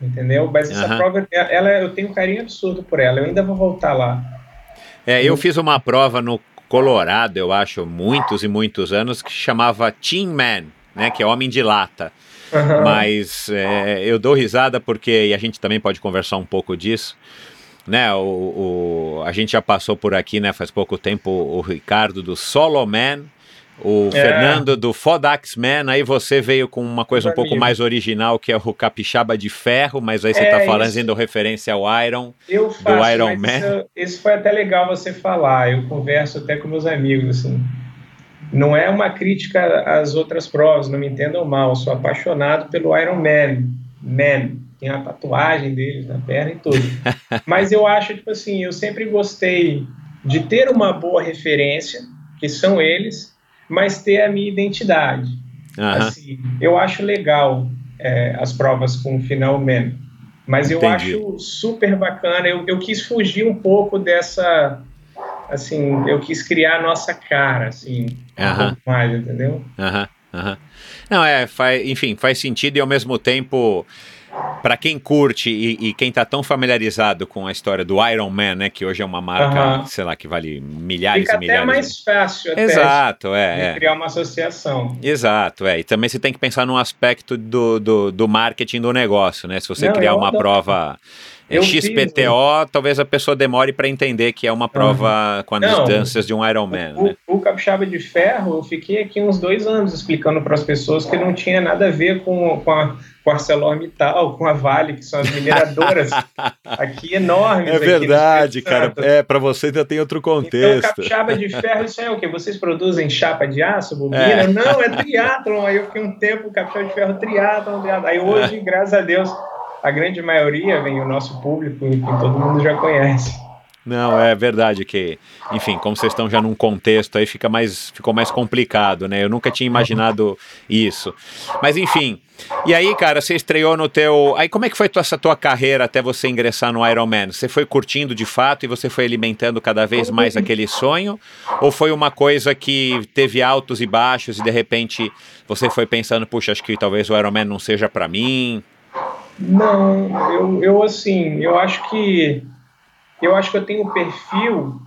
Entendeu? Mas essa Aham. prova, ela, eu tenho um carinho absurdo por ela. Eu ainda vou voltar lá. É, eu fiz uma prova no Colorado, eu acho, muitos e muitos anos, que chamava Team Man, né? Que é homem de lata. Aham. Mas é, eu dou risada porque, e a gente também pode conversar um pouco disso, né? O, o- a gente já passou por aqui, né? Faz pouco tempo, o Ricardo do Solo Man, o É. Fernando do Fodax Man, aí você veio com uma coisa um pouco mais original, que é o Capixaba de Ferro, mas aí você É tá falando, isso. fazendo referência ao Iron. Eu faço, Iron mas Man. Isso, isso foi até legal você falar. Eu converso até com meus amigos, assim. Não é uma crítica às outras provas, não me entendam mal. Eu sou apaixonado pelo Iron Man. Man. Tem a tatuagem deles na perna e tudo. Mas eu acho, tipo assim, eu sempre gostei de ter uma boa referência, que são eles, mas ter a minha identidade. Assim, eu acho legal é, as provas com final man, mas eu Entendi. acho super bacana. Eu, eu quis fugir um pouco dessa, assim, eu quis criar a nossa cara, assim, um Aham. pouco mais, entendeu? Aham, aham. Não, é, faz, enfim, faz sentido e ao mesmo tempo, para quem curte e, e quem tá tão familiarizado com a história do Iron Man, né, que hoje é uma marca, sei lá, que vale milhares Fica e até milhares. mais fácil até Exato, de é, é. criar uma associação. Exato, é. E também você tem que pensar num aspecto do, do, do marketing do negócio, né? Se você Não, criar uma adoro. prova é, Eu fiz, XPTO, talvez a pessoa demore para entender que é uma prova com as Não. distâncias de um Ironman, né? O, o Capixaba de Ferro, eu fiquei aqui uns dois anos explicando para as pessoas que não tinha nada a ver com, com a com ArcelorMittal, com a Vale, que são as mineradoras aqui enormes. É verdade, cara. É, para você ainda tem outro Então, contexto. capixaba de ferro, isso é o quê? Vocês produzem chapa de aço, bobina? É. Não, é triatlon. Aí eu fiquei um tempo, capixaba de ferro, triatlon, triatlon. Aí hoje, graças a Deus, a grande maioria vem o nosso público, enfim, todo mundo já conhece. Não, é verdade que, enfim, como vocês estão já num contexto aí, fica mais, ficou mais complicado, né? Eu nunca tinha imaginado isso. Mas enfim, e aí, cara, você estreou no teu. Aí como é que foi tua- essa tua carreira até você ingressar no Ironman? Você foi curtindo de fato e você foi alimentando cada vez mais aquele sonho? Ou foi uma coisa que teve altos e baixos e de repente você foi pensando, puxa, acho que talvez o Ironman não seja pra mim? Não, eu, eu assim, eu acho que eu acho que eu tenho o perfil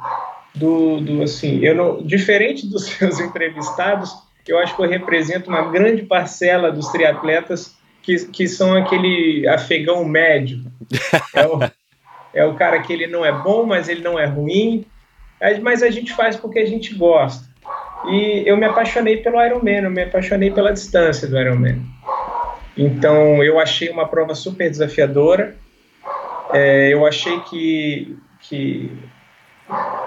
do, do assim, eu não, diferente dos seus entrevistados, eu acho que eu represento uma grande parcela dos triatletas que, que são aquele afegão médio. É o, é o cara que ele não é bom, mas ele não é ruim, mas a gente faz porque a gente gosta. E eu me apaixonei pelo Ironman, eu me apaixonei pela distância do Ironman. Então eu achei uma prova super desafiadora. É, eu achei que, que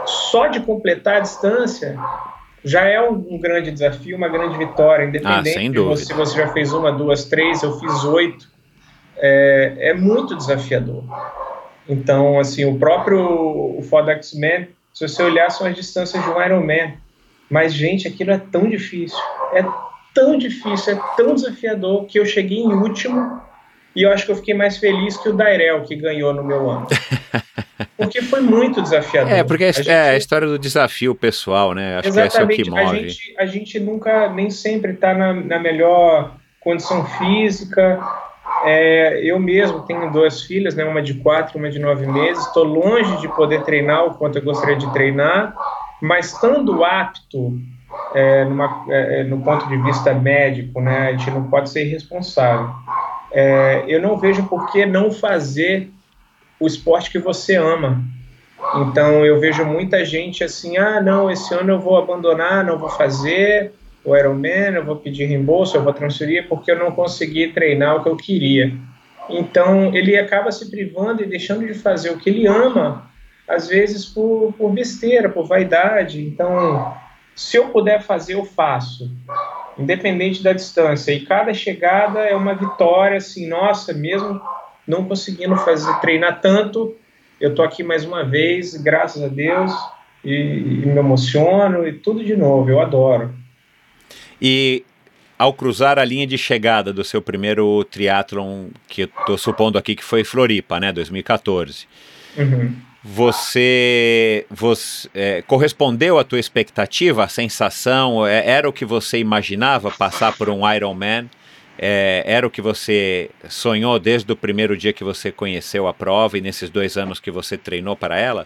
só de completar a distância já é um, um grande desafio, uma grande vitória, independente Ah, se você já fez uma, duas, três, eu fiz oito. É, é muito desafiador. Então, assim, o próprio o Fodex Man, se você olhar, são as distâncias de um Ironman. Mas, gente, aquilo é tão difícil. É tão difícil, é tão desafiador que eu cheguei em último e eu acho que eu fiquei mais feliz que o Dairel, que ganhou no meu ano. Porque foi muito desafiador. É, porque é, A gente- é a história do desafio pessoal, né? Acho que esse é o que Exatamente. A move. gente, a gente nunca, nem sempre está na, na melhor condição física. É, eu mesmo tenho duas filhas, né, uma de quatro, uma de nove meses. Estou longe de poder treinar o quanto eu gostaria de treinar, mas estando apto é, numa, é, no ponto de vista médico, né, a gente não pode ser irresponsável. É, eu não vejo por que não fazer o esporte que você ama. Então eu vejo muita gente assim, ah, não, esse ano eu vou abandonar, não vou fazer o Ironman, eu vou pedir reembolso, eu vou transferir porque eu não consegui treinar o que eu queria. Então ele acaba se privando e deixando de fazer o que ele ama, às vezes por, por besteira, por vaidade. Então, se eu puder fazer, eu faço, independente da distância. E cada chegada é uma vitória, assim, nossa, mesmo não conseguindo fazer treinar tanto, eu tô aqui mais uma vez, graças a Deus, e, e me emociono e tudo de novo, eu adoro. E ao cruzar a linha de chegada do seu primeiro triatlon, que eu tô supondo aqui que foi Floripa, né, 2014, Uhum. Você, você é, correspondeu à tua expectativa, a sensação? É, era o que você imaginava passar por um Ironman? É, era o que você sonhou desde o primeiro dia que você conheceu a prova e nesses dois anos que você treinou para ela?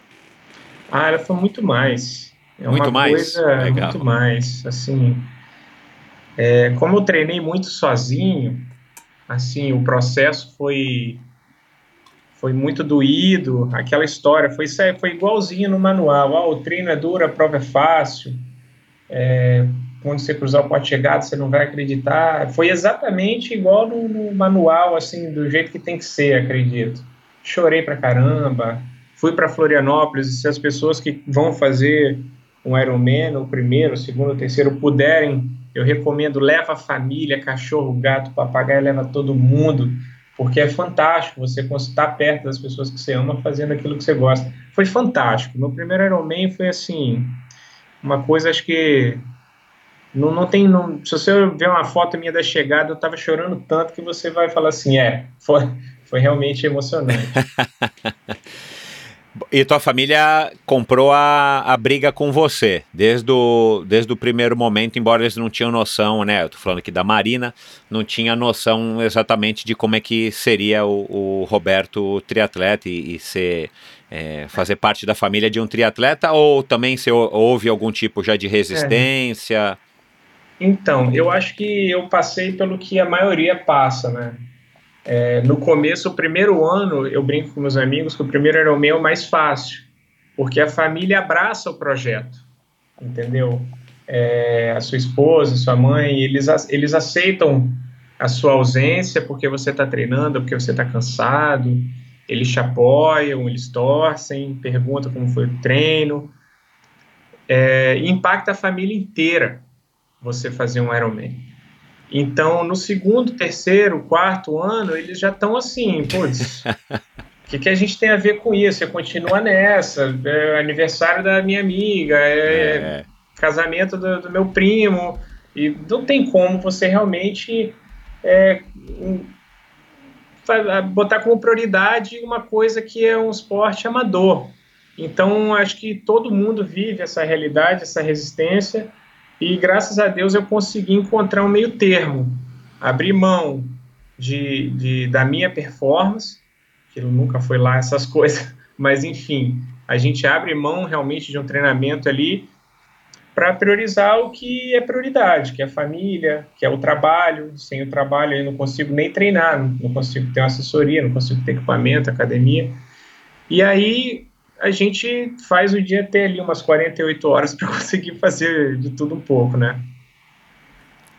Ah, ela foi muito mais. É muito uma mais? Coisa, Legal. Muito mais. Assim, é, como eu treinei muito sozinho, assim, o processo foi foi muito doído. Aquela história foi foi igualzinho no manual. Ah, o treino é duro, a prova é fácil. É, quando você cruzar o ponto de chegada, você não vai acreditar. Foi exatamente igual no, no, manual, assim, do jeito que tem que ser, acredito. Chorei pra caramba. Fui para Florianópolis se as pessoas que vão fazer um Ironman, o primeiro, o segundo, o terceiro, puderem, eu recomendo, leva a família, cachorro, gato, papagaio, leva todo mundo, porque é fantástico você estar perto das pessoas que você ama fazendo aquilo que você gosta. Foi fantástico. Meu primeiro Ironman foi assim, uma coisa, acho que não, não tem. Não, se você ver uma foto minha da chegada, eu tava chorando tanto que você vai falar assim: é, foi, foi realmente emocionante. E tua família comprou a, a briga com você, desde o, desde o primeiro momento, embora eles não tinham noção, né? Eu tô falando aqui da Marina, não tinha noção exatamente de como é que seria o, o Roberto triatleta e, e ser, é, fazer parte da família de um triatleta, ou também se houve algum tipo já de resistência? É. Então, eu acho que eu passei pelo que a maioria passa, né? É, no começo, o primeiro ano, eu brinco com meus amigos que o primeiro era o meu mais fácil, porque a família abraça o projeto, entendeu? É, a sua esposa, sua mãe, eles, eles aceitam a sua ausência porque você está treinando, porque você está cansado, eles te apoiam, eles torcem, perguntam como foi o treino, é, impacta a família inteira você fazer um Ironman. Então, no segundo, terceiro, quarto ano, eles já estão assim, putz, o que, que a gente tem a ver com isso? Você continua nessa, é aniversário da minha amiga, é, é. casamento do, do, meu primo, e não tem como você realmente é, botar como prioridade uma coisa que é um esporte amador. Então, acho que todo mundo vive essa realidade, essa resistência, e graças a Deus eu consegui encontrar um meio termo, abrir mão de, de, da minha performance, que nunca foi lá essas coisas, mas enfim, a gente abre mão realmente de um treinamento ali para priorizar o que é prioridade, que é a família, que é o trabalho. Sem o trabalho eu não consigo nem treinar, não, consigo ter uma assessoria, não consigo ter equipamento, academia. E aí a gente faz o dia ter ali umas 48 horas para conseguir fazer de tudo um pouco, né?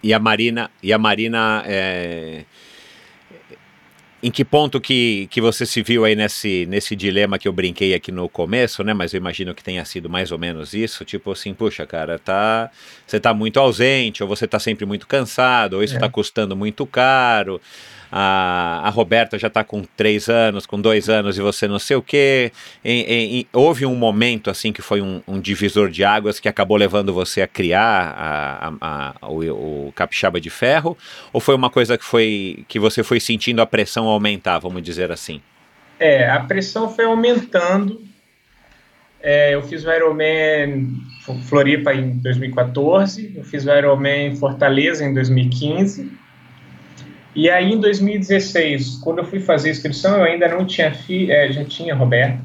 E a Marina, e a Marina é... em que ponto que, que você se viu aí nesse, nesse dilema que eu brinquei aqui no começo, né? Mas eu imagino que tenha sido mais ou menos isso, tipo assim, puxa, cara, tá, você tá muito ausente, ou você tá sempre muito cansado, ou isso é. tá custando muito caro a, a Roberta já está com três anos, com dois anos e você não sei o quê. E, e, houve um momento assim que foi um, um, divisor de águas que acabou levando você a criar a, a, o, o, capixaba de ferro? Ou foi uma coisa que foi que você foi sentindo a pressão aumentar, vamos dizer assim? É, a pressão foi aumentando. É, eu fiz o Ironman Floripa em 2014, eu fiz o Ironman Fortaleza em 2015 e aí, em 2016, quando eu fui fazer a inscrição, eu ainda não tinha fi, é, já tinha Roberta.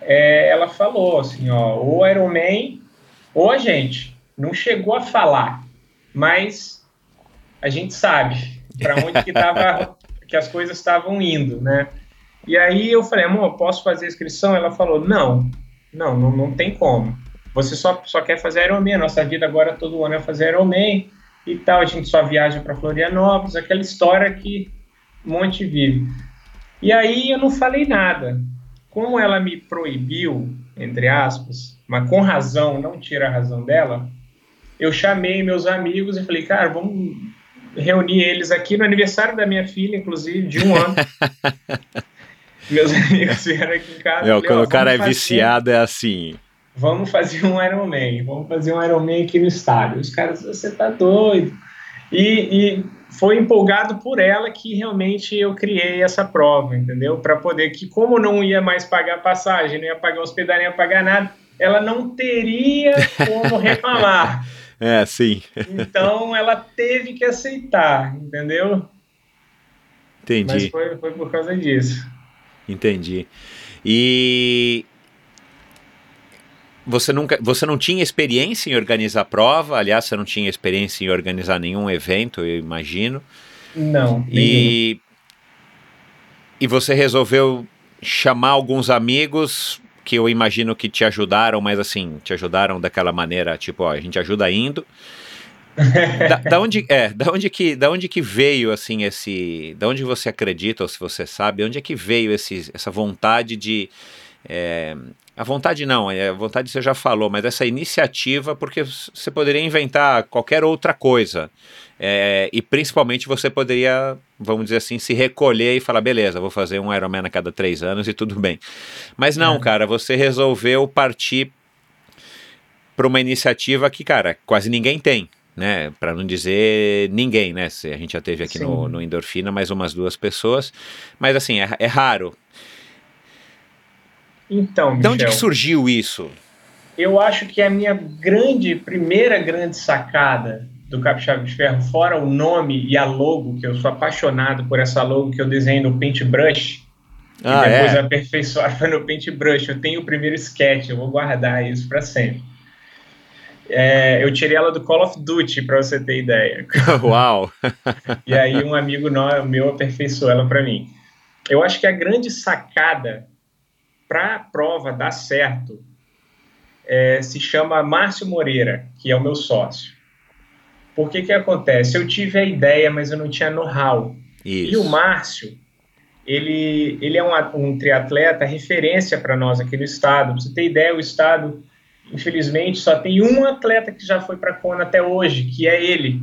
É, ela falou assim, ó, o Ironman ou a gente não chegou a falar, mas a gente sabe para onde que tava, que as coisas estavam indo, né? E aí eu falei, amor, posso fazer a inscrição? Ela falou, não, não, não, não tem como. Você só, só quer fazer Ironman, nossa vida agora todo ano é fazer Ironman e tal, a gente só viaja para Florianópolis, aquela história que um monte vive. E aí eu não falei nada. Como ela me proibiu, entre aspas, mas com razão, não tira a razão dela, eu chamei meus amigos e falei, cara, vamos reunir eles aqui no aniversário da minha filha, inclusive, de um ano. meus amigos vieram aqui em casa. Meu, falei, quando o cara é viciado, é assim vamos fazer um Ironman, vamos fazer um Ironman aqui no estádio. Os caras, você tá doido. E, e foi empolgado por ela que realmente eu criei essa prova, entendeu? Para poder que, como não ia mais pagar passagem, não ia pagar hospedagem, não ia pagar nada, ela não teria como reclamar. É, sim. então ela teve que aceitar, entendeu? Entendi. Mas foi, foi por causa disso. Entendi. E você nunca, você não tinha experiência em organizar prova? Aliás, você não tinha experiência em organizar nenhum evento, eu imagino. Não. E e você resolveu chamar alguns amigos que eu imagino que te ajudaram, mas assim, te ajudaram daquela maneira, tipo, ó, a gente ajuda indo. da, da, onde é, da onde que, da onde que veio assim esse, da onde você acredita ou se você sabe, onde é que veio esse, essa vontade de é, a vontade não, é, a vontade você já falou, mas essa iniciativa, porque você poderia inventar qualquer outra coisa. É, e principalmente você poderia, vamos dizer assim, se recolher e falar, beleza, vou fazer um Ironman a cada três anos e tudo bem. Mas não, é. cara, você resolveu partir para uma iniciativa que, cara, quase ninguém tem né? Para não dizer ninguém, né? A gente já teve aqui no, no, Endorfina mais umas duas pessoas, mas assim, é, é raro. Então, Michel, De onde que surgiu isso? Eu acho que a minha grande, primeira grande sacada do Capixaba de Ferro, fora o nome e a logo, que eu sou apaixonado por essa logo que eu desenhei no Paintbrush, ah, e depois é? aperfeiçoar foi no Paintbrush. Eu tenho o primeiro sketch, eu vou guardar isso para sempre. É, eu tirei ela do Call of Duty, para você ter ideia. Uau! e aí um amigo meu aperfeiçoou ela para mim. Eu acho que a grande sacada para a prova dar certo é, se chama Márcio Moreira, que é o meu sócio. Por que que acontece? Eu tive a ideia, mas eu não tinha know-how. E o Márcio, ele, ele é um, um triatleta referência para nós aqui no estado. Pra você ter ideia, o estado, infelizmente, só tem um atleta que já foi para a Kona até hoje, que é ele.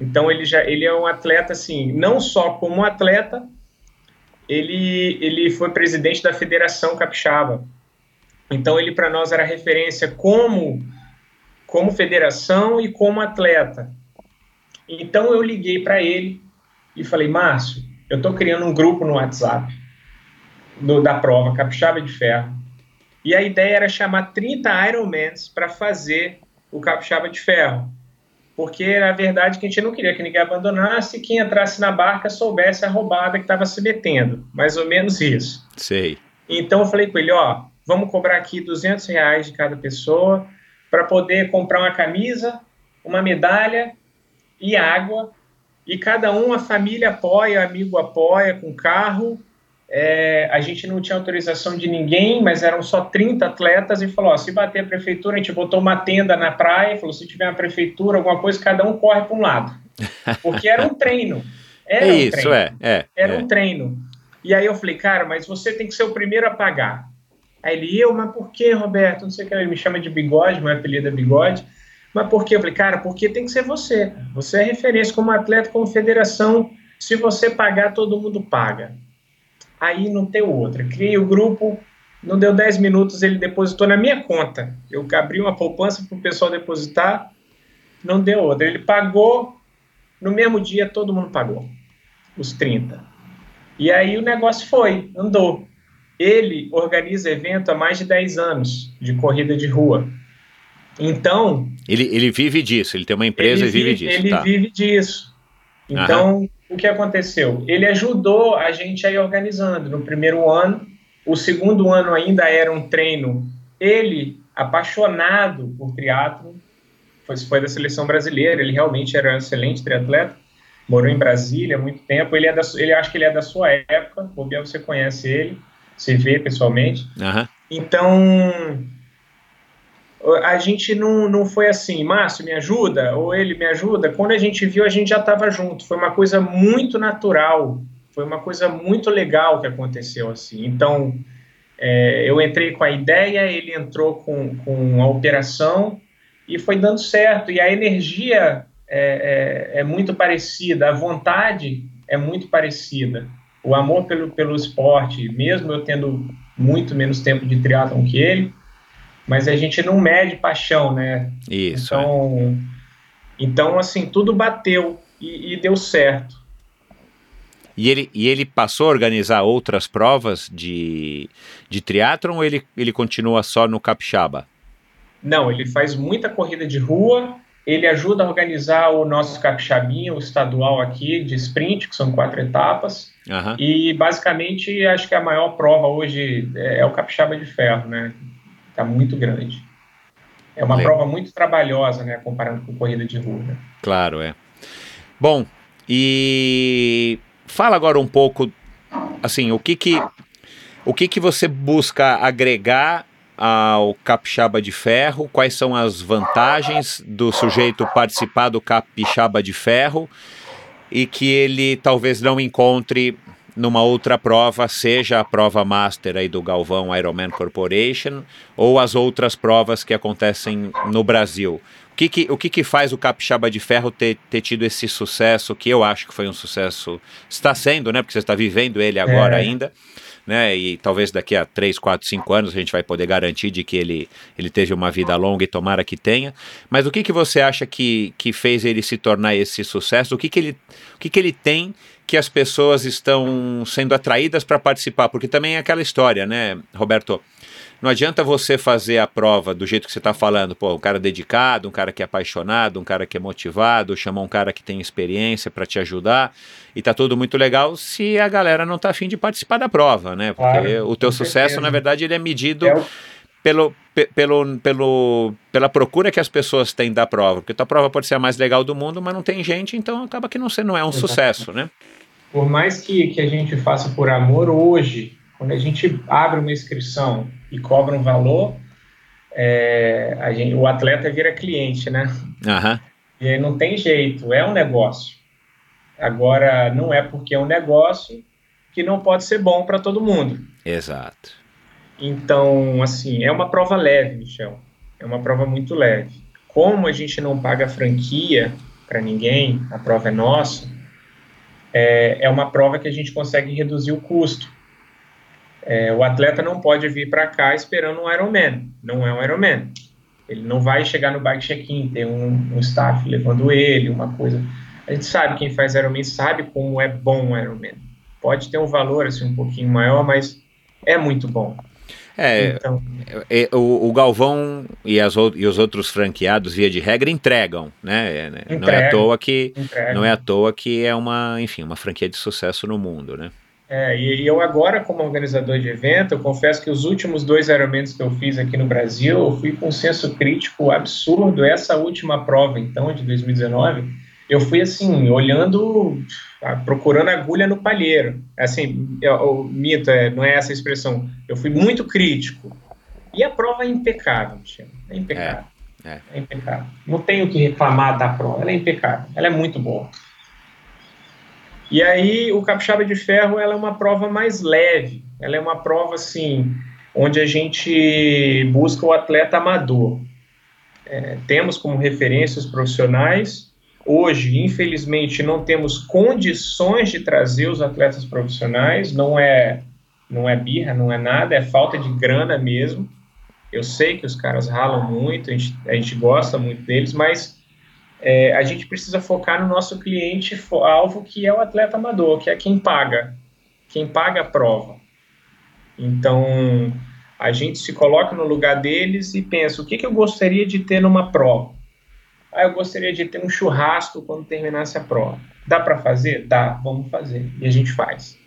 Então ele já ele é um atleta assim, não só como atleta, ele, ele foi presidente da Federação Capixaba. Então ele para nós era referência como como federação e como atleta. Então eu liguei para ele e falei: "Márcio, eu estou criando um grupo no WhatsApp do, da prova Capixaba de Ferro. E a ideia era chamar 30 Ironmans para fazer o Capixaba de Ferro porque era a verdade que a gente não queria que ninguém abandonasse e quem entrasse na barca soubesse a roubada que estava se metendo, mais ou menos isso. Sei. Então eu falei com ele, ó, vamos cobrar aqui 200 reais de cada pessoa para poder comprar uma camisa, uma medalha e água, e cada um, a família apoia, amigo apoia com carro, é, a gente não tinha autorização de ninguém, mas eram só 30 atletas e falou: ó, se bater a prefeitura, a gente botou uma tenda na praia, falou: se tiver uma prefeitura, alguma coisa, cada um corre para um lado. Porque era um treino. Era é um isso, treino. é, é. Era é. um treino. E aí eu falei, cara, mas você tem que ser o primeiro a pagar. Aí ele, eu, mas por que, Roberto? Não sei o que, ele me chama de bigode, meu apelido é bigode. Mas por quê? Eu falei, cara, porque tem que ser você. Você é referência como atleta, como federação. Se você pagar, todo mundo paga aí não tem outra. Criei o grupo, não deu 10 minutos, ele depositou na minha conta. Eu abri uma poupança para o pessoal depositar, não deu outra. Ele pagou, no mesmo dia todo mundo pagou, os 30. E aí o negócio foi, andou. Ele organiza evento há mais de 10 anos de corrida de rua. Então. Ele, ele vive disso, ele tem uma empresa e vive, vive disso. Ele tá. vive disso. Então, o que aconteceu? Ele ajudou a gente a ir organizando. No primeiro ano, o segundo ano ainda era um treino. Ele, apaixonado por triatlo, foi, foi da seleção brasileira, ele realmente era um excelente triatleta, morou em Brasília há muito tempo. Ele, é da, ele acho que ele é da sua época, ou bem você conhece ele, se vê pessoalmente. Uhum. Então, a gente não, não foi assim, Márcio, me ajuda, ou ele me ajuda. Quando a gente viu, a gente já estava junto. Foi uma coisa muito natural, foi uma coisa muito legal que aconteceu assim. Então, é, eu entrei com a ideia, ele entrou com, com a operação e foi dando certo. E a energia é, é, é muito parecida, a vontade é muito parecida. O amor pelo, pelo esporte, mesmo eu tendo muito menos tempo de triatlon que ele, mas a gente não mede paixão, né? Isso. Então, é. então assim, tudo bateu. e, e deu certo. E ele, e ele passou a organizar outras provas de, de triatlon ou ele, ele continua só no capixaba? Não, ele faz muita corrida de rua, ele ajuda a organizar o nosso capixabinho, o estadual aqui, de sprint, que são quatro etapas. Aham. E basicamente acho que a maior prova hoje é, é o capixaba de ferro, né? Tá muito grande. É uma Legal. prova muito trabalhosa, né? Comparando com corrida de rua. Né? Claro, é. Bom, e fala agora um pouco, assim, o que que, o que, que você busca agregar ao capixaba de ferro? Quais são as vantagens do sujeito participar do capixaba de ferro e que ele talvez não encontre numa outra prova, seja a prova master aí do Galvão Ironman Corporation ou as outras provas que acontecem no Brasil. O que, que, o que, que faz o Capixaba de Ferro ter, ter tido esse sucesso, que eu acho que foi um sucesso, está sendo, né? Porque você está vivendo ele agora É. ainda, né? E talvez daqui a 3, 4, 5 anos a gente vai poder garantir de que ele, ele teve uma vida longa e tomara que tenha. Mas o que, que você acha que, que fez ele se tornar esse sucesso? O que, que, ele, o que, que ele tem que as pessoas estão sendo atraídas para participar? Porque também é aquela história, né, Roberto? Não adianta você fazer a prova do jeito que você está falando, pô, um cara dedicado, um cara que é apaixonado, um cara que é motivado, chamar um cara que tem experiência para te ajudar, e tá tudo muito legal se a galera não tá afim de participar da prova, né? Porque Claro, o teu sucesso, certeza. na verdade, ele é medido É o- pelo, pe- pelo, pelo, pela procura que as pessoas têm da prova. Porque tua prova pode ser a mais legal do mundo, mas não tem gente, então acaba que não, não é um Exato. sucesso, né? Por mais que, que a gente faça por amor, hoje, quando a gente abre uma inscrição e cobra um valor, é, a gente, o atleta vira cliente, né? Aham, E aí não tem jeito, é um negócio. Agora, não é porque é um negócio que não pode ser bom para todo mundo. exato. Então, assim, é uma prova leve, Michel. É uma prova muito leve. Como a gente não paga franquia para ninguém, a prova é nossa, é, é uma prova que a gente consegue reduzir o custo. É, o atleta não pode vir para cá esperando um Ironman. Não é um Ironman. Ele não vai chegar no bike check-in, ter um, um staff levando ele, uma coisa. A gente sabe, quem faz Ironman sabe como é bom um Ironman. Pode ter um valor assim, um pouquinho maior, mas é muito bom. É, Então, É, o, o Galvão e, as, e os outros franqueados, via de regra, entregam, né? É, né? Não é à toa que entrega. não é à toa que é uma, enfim, uma franquia de sucesso no mundo, né? É, e eu agora, como organizador de evento, eu confesso que os últimos dois Ironmans que eu fiz aqui no Brasil, eu fui com um senso crítico absurdo. Essa última prova, então, de 2019, eu fui assim, olhando, ah, procurando agulha no palheiro. Assim, eu, eu, mito, é, não é essa a expressão. Eu fui muito crítico. E a prova é impecável, Michel. É impecável. É, é impecável. Não tenho o que reclamar da prova. Ela é impecável. Ela é muito boa. E aí, o Capixaba de Ferro ela é uma prova mais leve. Ela é uma prova, assim, onde a gente busca o atleta amador. É, temos como referência os profissionais. Hoje, infelizmente, não temos condições de trazer os atletas profissionais. Não é, não é birra, não é nada, é falta de grana mesmo. Eu sei que os caras ralam muito, a gente, a gente gosta muito deles, mas é, a gente precisa focar no nosso cliente alvo, que é o atleta amador, que é quem paga, quem paga a prova. Então, a gente se coloca no lugar deles e pensa: o que, que eu gostaria de ter numa prova? Ah, eu gostaria de ter um churrasco quando terminasse a prova. Dá para fazer? Dá, vamos fazer. E a gente faz.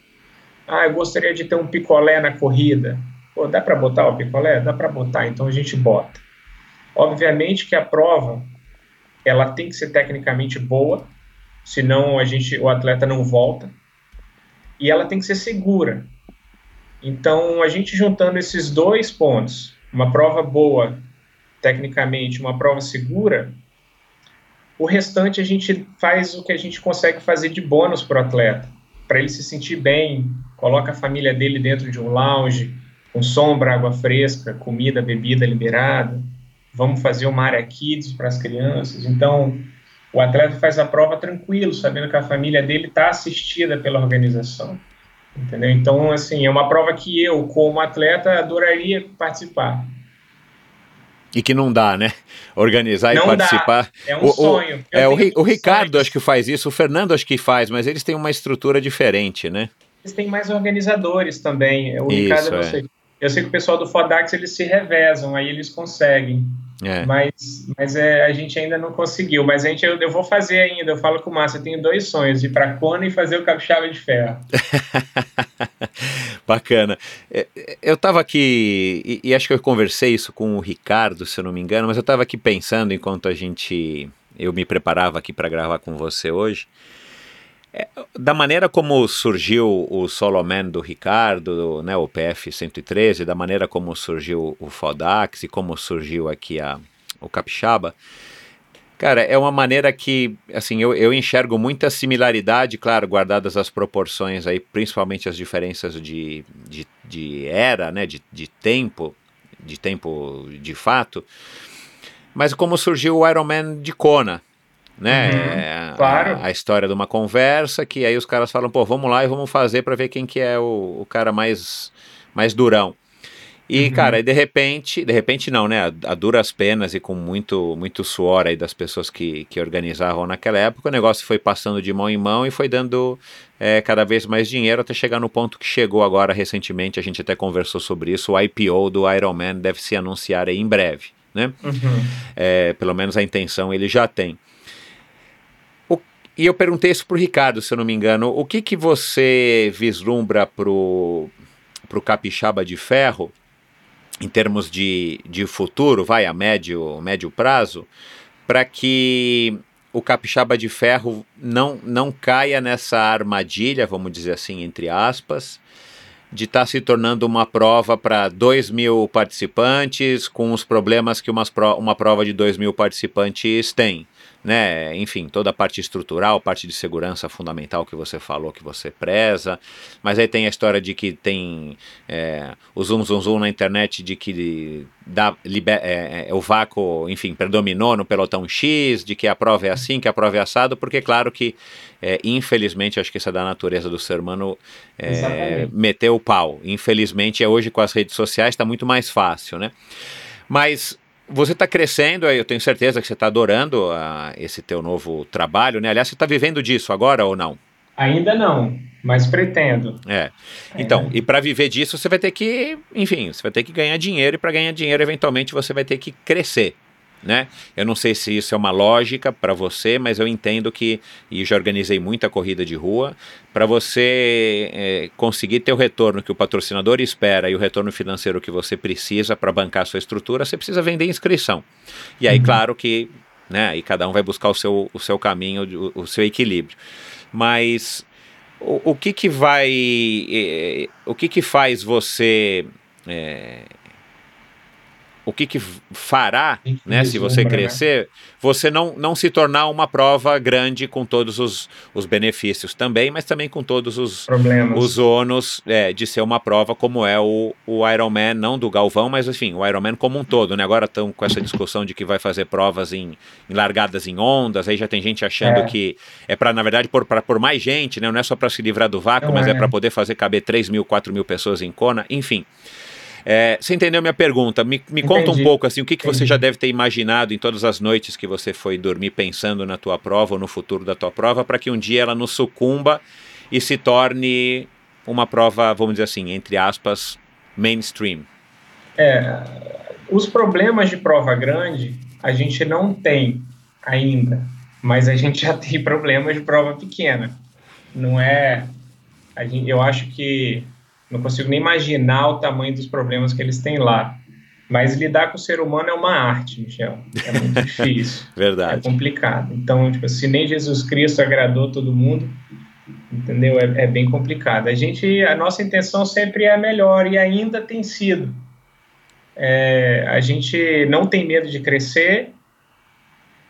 Ah, eu gostaria de ter um picolé na corrida. Pô, dá para botar o picolé? Dá para botar, então a gente bota. Obviamente que a prova ela tem que ser tecnicamente boa, senão a gente, o atleta não volta. E ela tem que ser segura. Então, a gente juntando esses dois pontos, uma prova boa tecnicamente, uma prova segura, o restante a gente faz o que a gente consegue fazer de bônus para o atleta, para ele se sentir bem, coloca a família dele dentro de um lounge, com sombra, água fresca, comida, bebida liberada. Vamos fazer uma área kids para as crianças. Então, o atleta faz a prova tranquilo, sabendo que a família dele está assistida pela organização. Entendeu? Então, assim, é uma prova que eu, como atleta, adoraria participar. E que não dá, né? Organizar Não e dá. participar. É um O- o- sonho. Eu É, o, o Ricardo sonhos. acho que faz isso, o Fernando acho que faz, mas eles têm uma estrutura diferente, né? Eles têm mais organizadores também. O Isso, Ricardo, é. Eu sei que o pessoal do Fodax eles se revezam, aí eles conseguem. É. Mas, mas é, a gente ainda não conseguiu. Mas a gente, eu, eu vou fazer ainda. Eu falo com o Márcio, eu tenho dois sonhos: ir para Kona e fazer o Capixaba de Ferro. Bacana. É, Eu estava aqui, e, e acho que eu conversei isso com o Ricardo, se eu não me engano, mas eu estava aqui pensando enquanto a gente, eu me preparava aqui para gravar com você hoje, da maneira como surgiu o Solo Man do Ricardo, né, o PF 113, da maneira como surgiu o Fodax e como surgiu aqui a, o Capixaba, Cara, é uma maneira que, assim, eu, eu enxergo muita similaridade, claro, guardadas as proporções aí, principalmente as diferenças de, de, de era, né, de, de tempo, de tempo de fato, mas como surgiu o Iron Man de Kona, né? Uhum, É, claro. A, a história de uma conversa que aí os caras falam, pô, vamos lá e vamos fazer para ver quem que é o, o cara mais, mais durão. E, Uhum. cara, e de repente, de repente não, né? A, a duras penas e com muito, muito suor aí das pessoas que, que organizavam naquela época, o negócio foi passando de mão em mão e foi dando é, cada vez mais dinheiro até chegar no ponto que chegou agora recentemente. A gente até conversou sobre isso. O IPO do Iron Man deve se anunciar aí em breve, né? Uhum. É, pelo menos a intenção ele já tem. O- e eu perguntei isso pro Ricardo, se eu não me engano. O que que você vislumbra pro, pro Capixaba de Ferro, em termos de, de futuro, vai a médio, médio prazo, para que o Capixaba de Ferro não, não caia nessa armadilha, vamos dizer assim, entre aspas, de estar se tornando uma prova para 2 mil participantes, com os problemas que umas pro, uma prova de 2 mil participantes tem. Né? Enfim, toda a parte estrutural, parte de segurança fundamental que você falou que você preza, mas aí tem a história de que tem é, o zoom zoom zoom na internet de que dá, liber, é, é, o vácuo, enfim, predominou no pelotão X, de que a prova é assim, que a prova é assado, porque claro que, é, infelizmente, acho que isso é da natureza do ser humano, é, meter o pau. Infelizmente, é hoje com as redes sociais está muito mais fácil, né? Mas você está crescendo, eu tenho certeza que você está adorando ah, esse teu novo trabalho, né? Aliás, você está vivendo disso agora ou não? Ainda não, mas pretendo. É. Então, e para viver disso, você vai ter que, enfim, você vai ter que ganhar dinheiro e para ganhar dinheiro, eventualmente, você vai ter que crescer. Né? Eu não sei se isso é uma lógica para você, mas eu entendo que, e já organizei muita corrida de rua, para você é, conseguir ter o retorno que o patrocinador espera e o retorno financeiro que você precisa para bancar a sua estrutura, você precisa vender inscrição. E aí, Uhum. claro que, né, aí cada um vai buscar o seu, o seu caminho, o, o seu equilíbrio. Mas o, o que que vai, eh, o que que faz você, eh, o que que fará, né, se você né? crescer, você não, não se tornar uma prova grande com todos os, os benefícios também, mas também com todos os, Problemas. os ônus é, de ser uma prova como é o, o Ironman, não do Galvão, mas enfim, o Ironman como um todo, né? Agora estão com essa discussão de que vai fazer provas em, em largadas em ondas, aí já tem gente achando É. que é para, na verdade, por, pra, por mais gente, né? Não é só para se livrar do vácuo, Não mas é, é. para poder fazer caber 3 mil, 4 mil pessoas em Kona, enfim. É, você entendeu minha pergunta? Me, me conta um pouco assim, o que, que você já deve ter imaginado em todas as noites que você foi dormir pensando na tua prova ou no futuro da tua prova, para que um dia ela não sucumba e se torne uma prova, vamos dizer assim, entre aspas, mainstream. É, os problemas de prova grande a gente não tem ainda, mas a gente já tem problemas de prova pequena. Não é. Gente, eu acho que não consigo nem imaginar o tamanho dos problemas que eles têm lá. Mas lidar com o ser humano é uma arte, Michel. É muito difícil. É Verdade. complicado. Então, tipo, se nem Jesus Cristo agradou todo mundo, entendeu? É, é bem complicado. A gente, a nossa intenção sempre é a melhor e ainda tem sido. É, a gente não tem medo de crescer,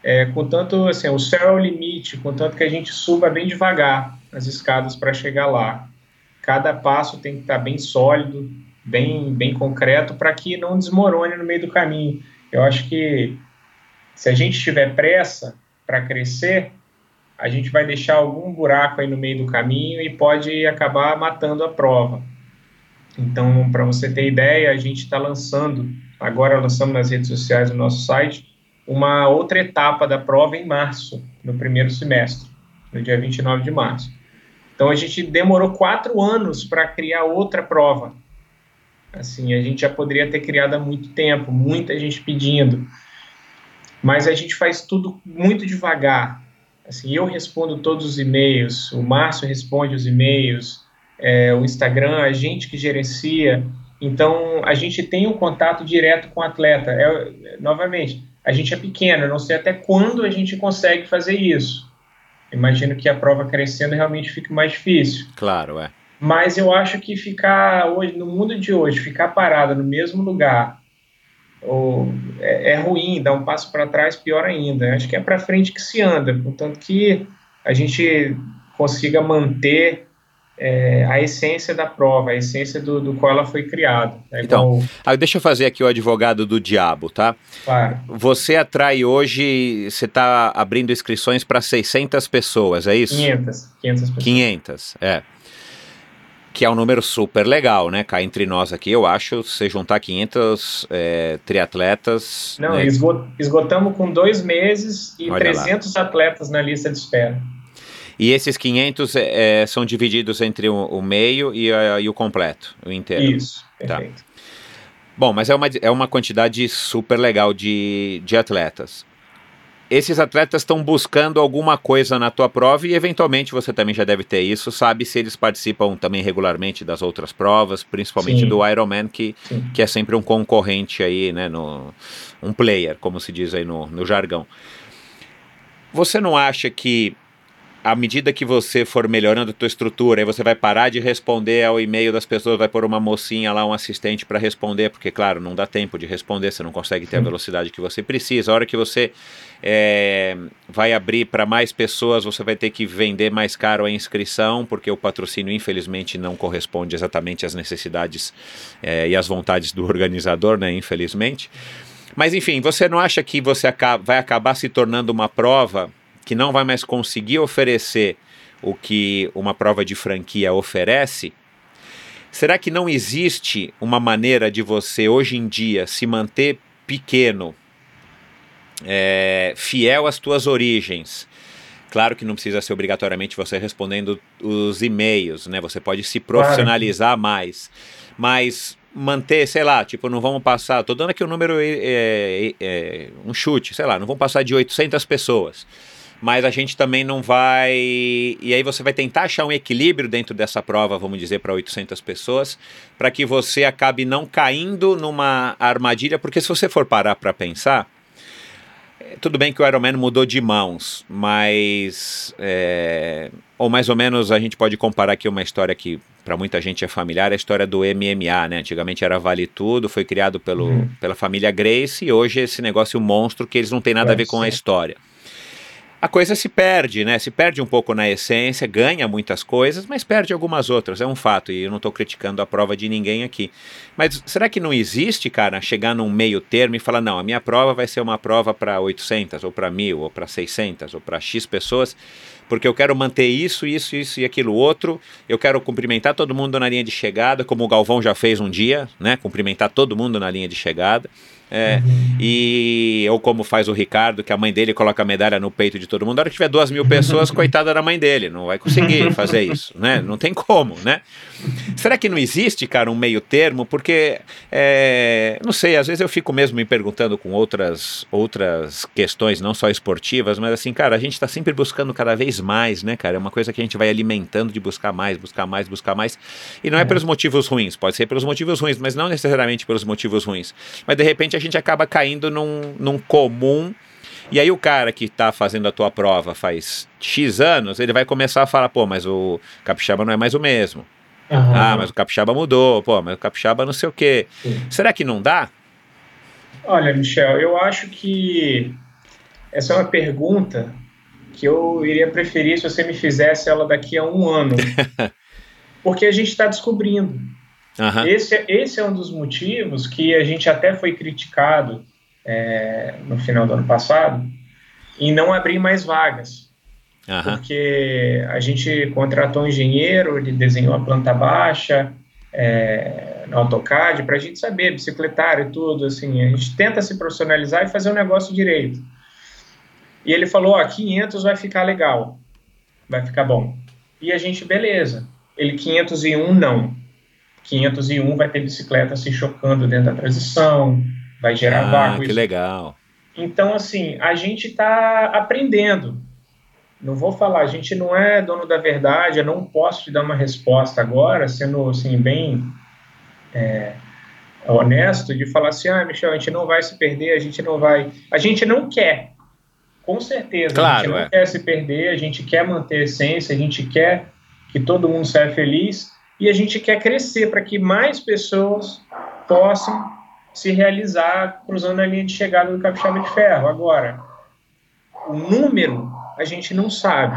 é, contanto, assim, o céu é o limite, contanto que a gente suba bem devagar as escadas para chegar lá. Cada passo tem que estar bem sólido, bem, bem concreto, para que não desmorone no meio do caminho. Eu acho que se a gente tiver pressa para crescer, a gente vai deixar algum buraco aí no meio do caminho e pode acabar matando a prova. Então, para você ter ideia, a gente está lançando, agora lançamos nas redes sociais do nosso site, uma outra etapa da prova em março, no primeiro semestre, no dia 29 de março. Então, a gente demorou quatro anos para criar outra prova. Assim, a gente já poderia ter criado há muito tempo, muita gente pedindo. Mas a gente faz tudo muito devagar. Assim, eu respondo todos os e-mails, o Márcio responde os e-mails, é, o Instagram, a gente que gerencia. Então, a gente tem um contato direto com o atleta. É, novamente, a gente é pequeno, eu não sei até quando a gente consegue fazer isso. Imagino que a prova crescendo realmente fique mais difícil. Claro, é. Mas eu acho que ficar hoje, no mundo de hoje, ficar parada no mesmo lugar, ou, é, é ruim, dar um passo para trás, pior ainda. Acho que é para frente que se anda, portanto que a gente consiga manter é, a essência da prova, a essência do, do qual ela foi criada. É então, igual... ah, deixa eu fazer aqui o advogado do diabo, tá? Claro. Você atrai hoje, você está abrindo inscrições para 600 pessoas, é isso? 500, 500 pessoas. 500, é. Que é um número super legal, né? Cá entre nós aqui, eu acho, você juntar 500 é, triatletas... Não, né? esgotamos com dois meses e Olha 300 lá. atletas na lista de espera. E esses 500 é, são divididos entre o, o meio e, a, e, o completo, o inteiro. Isso, tá. perfeito. Tá. Bom, mas é uma, é uma quantidade super legal de, de atletas. Esses atletas estão buscando alguma coisa na tua prova e eventualmente você também já deve ter isso, sabe se eles participam também regularmente das outras provas, principalmente Sim. do Ironman, que, que é sempre um concorrente aí, né, no, um player, como se diz aí no, no jargão. Você não acha que à medida que você for melhorando a tua estrutura, aí você vai parar de responder ao e-mail das pessoas, vai pôr uma mocinha lá, um assistente para responder, porque, claro, não dá tempo de responder, você não consegue ter a velocidade que você precisa. A hora que você é, vai abrir para mais pessoas, você vai ter que vender mais caro a inscrição, porque o patrocínio, infelizmente, não corresponde exatamente às necessidades é, e às vontades do organizador, né? Infelizmente. Mas, enfim, você não acha que você vai acabar se tornando uma prova que não vai mais conseguir oferecer o que uma prova de franquia oferece, será que não existe uma maneira de você hoje em dia se manter pequeno, é, fiel às tuas origens? Claro que não precisa ser obrigatoriamente você respondendo os e-mails, né? Você pode se profissionalizar claro. mais, mas manter, sei lá, tipo, não vamos passar, tô dando aqui um número, é, é, é, um chute, sei lá, não vamos passar de 800 pessoas mas a gente também não vai. E aí você vai tentar achar um equilíbrio dentro dessa prova, vamos dizer, para 800 pessoas, para que você acabe não caindo numa armadilha, porque se você for parar para pensar. É, tudo bem que o Ironman mudou de mãos, mas. É, ou mais ou menos a gente pode comparar aqui uma história que para muita gente é familiar, a história do MMA, né? Antigamente era Vale Tudo, foi criado pelo, uhum. pela família Grace e hoje esse negócio monstro que eles não têm nada a ver com a história a coisa se perde, né? Se perde um pouco na essência, ganha muitas coisas, mas perde algumas outras, é um fato, e eu não estou criticando a prova de ninguém aqui. Mas será que não existe, cara, chegar num meio termo e falar, não, a minha prova vai ser uma prova para 800, ou para 1000, ou para 600, ou para X pessoas, porque eu quero manter isso, isso, isso e aquilo outro. Eu quero cumprimentar todo mundo na linha de chegada, como o Galvão já fez um dia, né? Cumprimentar todo mundo na linha de chegada. É, uhum. e ou como faz o Ricardo, que a mãe dele coloca a medalha no peito de todo mundo. Na hora que tiver duas mil pessoas, coitada da mãe dele, não vai conseguir fazer isso, né? Não tem como, né? Será que não existe, cara, um meio termo? Porque, é, não sei, às vezes eu fico mesmo me perguntando com outras, outras questões, não só esportivas, mas assim, cara, a gente está sempre buscando cada vez mais, né, cara? É uma coisa que a gente vai alimentando de buscar mais, buscar mais, buscar mais. E não é, é pelos motivos ruins, pode ser pelos motivos ruins, mas não necessariamente pelos motivos ruins. Mas de repente a gente acaba caindo num, num comum. E aí o cara que está fazendo a tua prova faz X anos, ele vai começar a falar, pô, mas o capixaba não é mais o mesmo. Uhum. Ah, mas o capixaba mudou, pô, mas o capixaba não sei o quê. Sim. Será que não dá? Olha, Michel, eu acho que essa é uma pergunta que eu iria preferir se você me fizesse ela daqui a um ano. Porque a gente está descobrindo. Uhum. Esse, esse é um dos motivos que a gente até foi criticado é, no final do ano passado em não abrir mais vagas. Uhum. Porque a gente contratou um engenheiro, ele desenhou a planta baixa, é, no AutoCAD para a gente saber, bicicletário e tudo, assim, a gente tenta se profissionalizar e fazer o negócio direito. E ele falou, ó, 500 vai ficar legal, vai ficar bom. E a gente, beleza. Ele, 501 não. 501 vai ter bicicleta se chocando dentro da transição, vai gerar ah, vácuo. que legal. Então, assim, a gente está aprendendo. Não vou falar, a gente não é dono da verdade, eu não posso te dar uma resposta agora, sendo assim, bem é, honesto, de falar assim, ah, Michel, a gente não vai se perder, a gente não vai. A gente não quer. Com certeza, Claro, a gente não é. quer se perder, a gente quer manter a essência, a gente quer que todo mundo saia feliz e a gente quer crescer para que mais pessoas possam se realizar cruzando a linha de chegada do Capixaba de Ferro. Agora, o número a gente não sabe.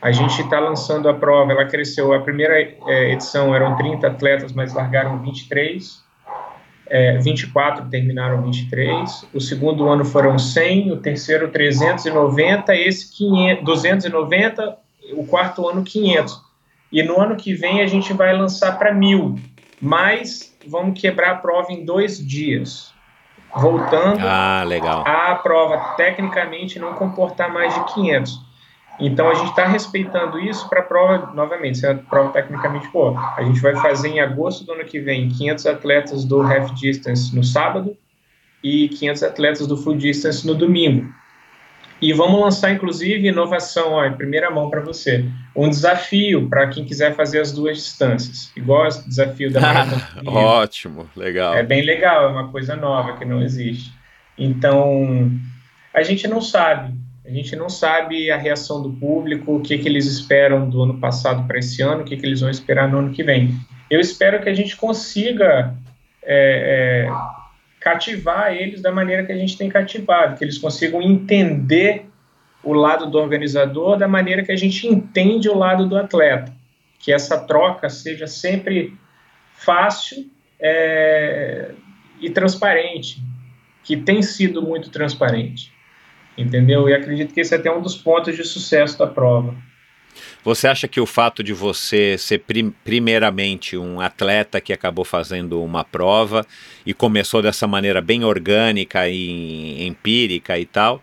A gente está lançando a prova, ela cresceu. A primeira é, edição eram 30 atletas, mas largaram 23. É, 24 terminaram 23. O segundo ano foram 100, o terceiro 390, esse 500, 290, o quarto ano 500. E no ano que vem a gente vai lançar para mil, mas vamos quebrar a prova em dois dias. Voltando Ah, legal. a prova tecnicamente não comportar mais de 500. Então a gente está respeitando isso para a prova, novamente, se a prova tecnicamente for. A gente vai fazer em agosto do ano que vem 500 atletas do half distance no sábado e 500 atletas do full distance no domingo. E vamos lançar, inclusive, inovação, ó, em primeira mão para você. Um desafio para quem quiser fazer as duas distâncias. Igual o desafio da Maratona. Ótimo, legal. É bem legal, é uma coisa nova que não existe. Então, a gente não sabe. A gente não sabe a reação do público, o que, que eles esperam do ano passado para esse ano, o que, que eles vão esperar no ano que vem. Eu espero que a gente consiga é, é, cativar eles da maneira que a gente tem cativado, que eles consigam entender o lado do organizador da maneira que a gente entende o lado do atleta. Que essa troca seja sempre fácil é, e transparente, que tem sido muito transparente. Entendeu? E acredito que esse é até um dos pontos de sucesso da prova. Você acha que o fato de você ser prim primeiramente um atleta que acabou fazendo uma prova e começou dessa maneira bem orgânica e empírica e tal,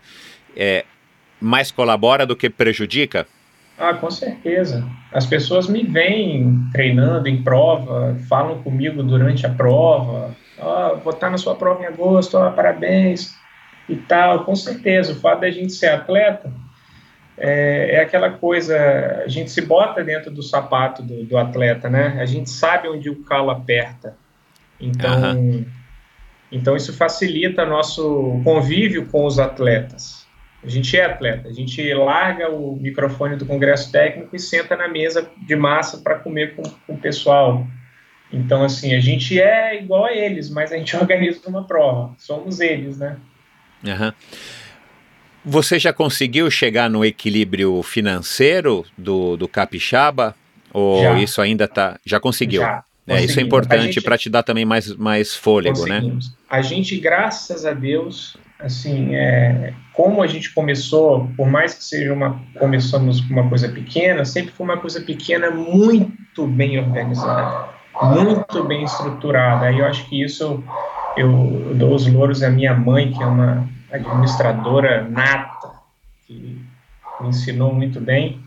é, mais colabora do que prejudica? Ah, com certeza. As pessoas me veem treinando em prova, falam comigo durante a prova. Ah, vou estar na sua prova em agosto, ah, parabéns e tal. Com certeza, o fato da gente ser atleta é, é, aquela coisa, a gente se bota dentro do sapato do, do, atleta, né? A gente sabe onde o calo aperta. Então, uhum. então isso facilita nosso convívio com os atletas. A gente é atleta, a gente larga o microfone do congresso técnico e senta na mesa de massa para comer com, com, o pessoal. Então, assim, a gente é igual a eles, mas a gente organiza uma prova. Somos eles, né? Uhum. Você já conseguiu chegar no equilíbrio financeiro do, do Capixaba? Ou já. isso ainda tá. Já conseguiu? Já. É, isso é importante para te dar também mais, mais fôlego, né? A gente, graças a Deus, assim, é, como a gente começou, por mais que seja uma começamos com uma coisa pequena, sempre foi uma coisa pequena muito bem organizada, muito bem estruturada. Aí eu acho que isso eu, eu dou os louros à minha mãe, que é uma administradora nata, que me ensinou muito bem.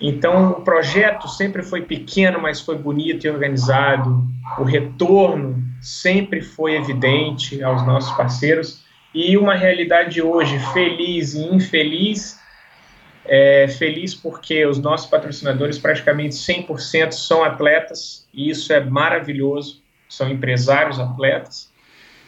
Então, o projeto sempre foi pequeno, mas foi bonito e organizado. O retorno sempre foi evidente aos nossos parceiros. E uma realidade hoje feliz e infeliz. É, feliz porque os nossos patrocinadores, praticamente 100%, são atletas, e isso é maravilhoso. São empresários atletas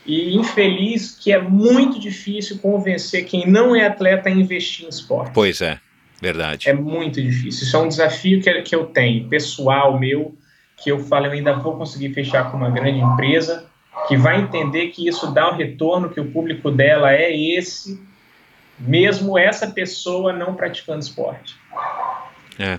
e infeliz que é muito difícil convencer quem não é atleta a investir em esporte. Pois é, verdade. É muito difícil. Isso é um desafio que, que eu tenho, pessoal meu, que eu falo, eu ainda vou conseguir fechar com uma grande empresa que vai entender que isso dá o retorno, que o público dela é esse, mesmo essa pessoa não praticando esporte. É.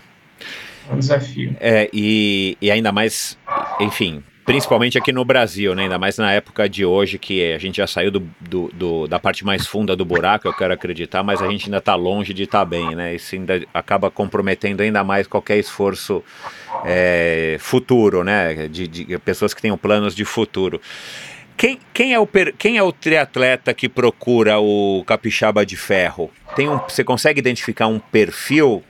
É um desafio. É, e, e ainda mais, enfim, principalmente aqui no Brasil, né? ainda mais na época de hoje, que a gente já saiu do, do, do, da parte mais funda do buraco, eu quero acreditar, mas a gente ainda está longe de estar tá bem, né? Isso ainda acaba comprometendo ainda mais qualquer esforço é, futuro, né? De, de, pessoas que tenham planos de futuro. Quem, quem, é o, quem é o triatleta que procura o capixaba de ferro? Tem um, você consegue identificar um perfil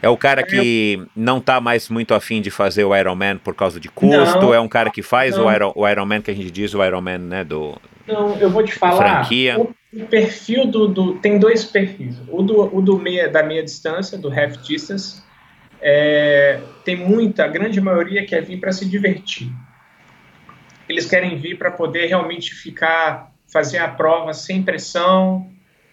é o cara que não está mais muito afim de fazer o Ironman por causa de custo? Não, é um cara que faz o, Iron, o Ironman que a gente diz, o Ironman, né? Do, não, eu vou te falar. Franquia. O, o perfil do, do, Tem dois perfis. O, do, o do meia, da meia distância, do half distance, é, tem muita, a grande maioria quer vir para se divertir. Eles querem vir para poder realmente ficar, fazer a prova sem pressão,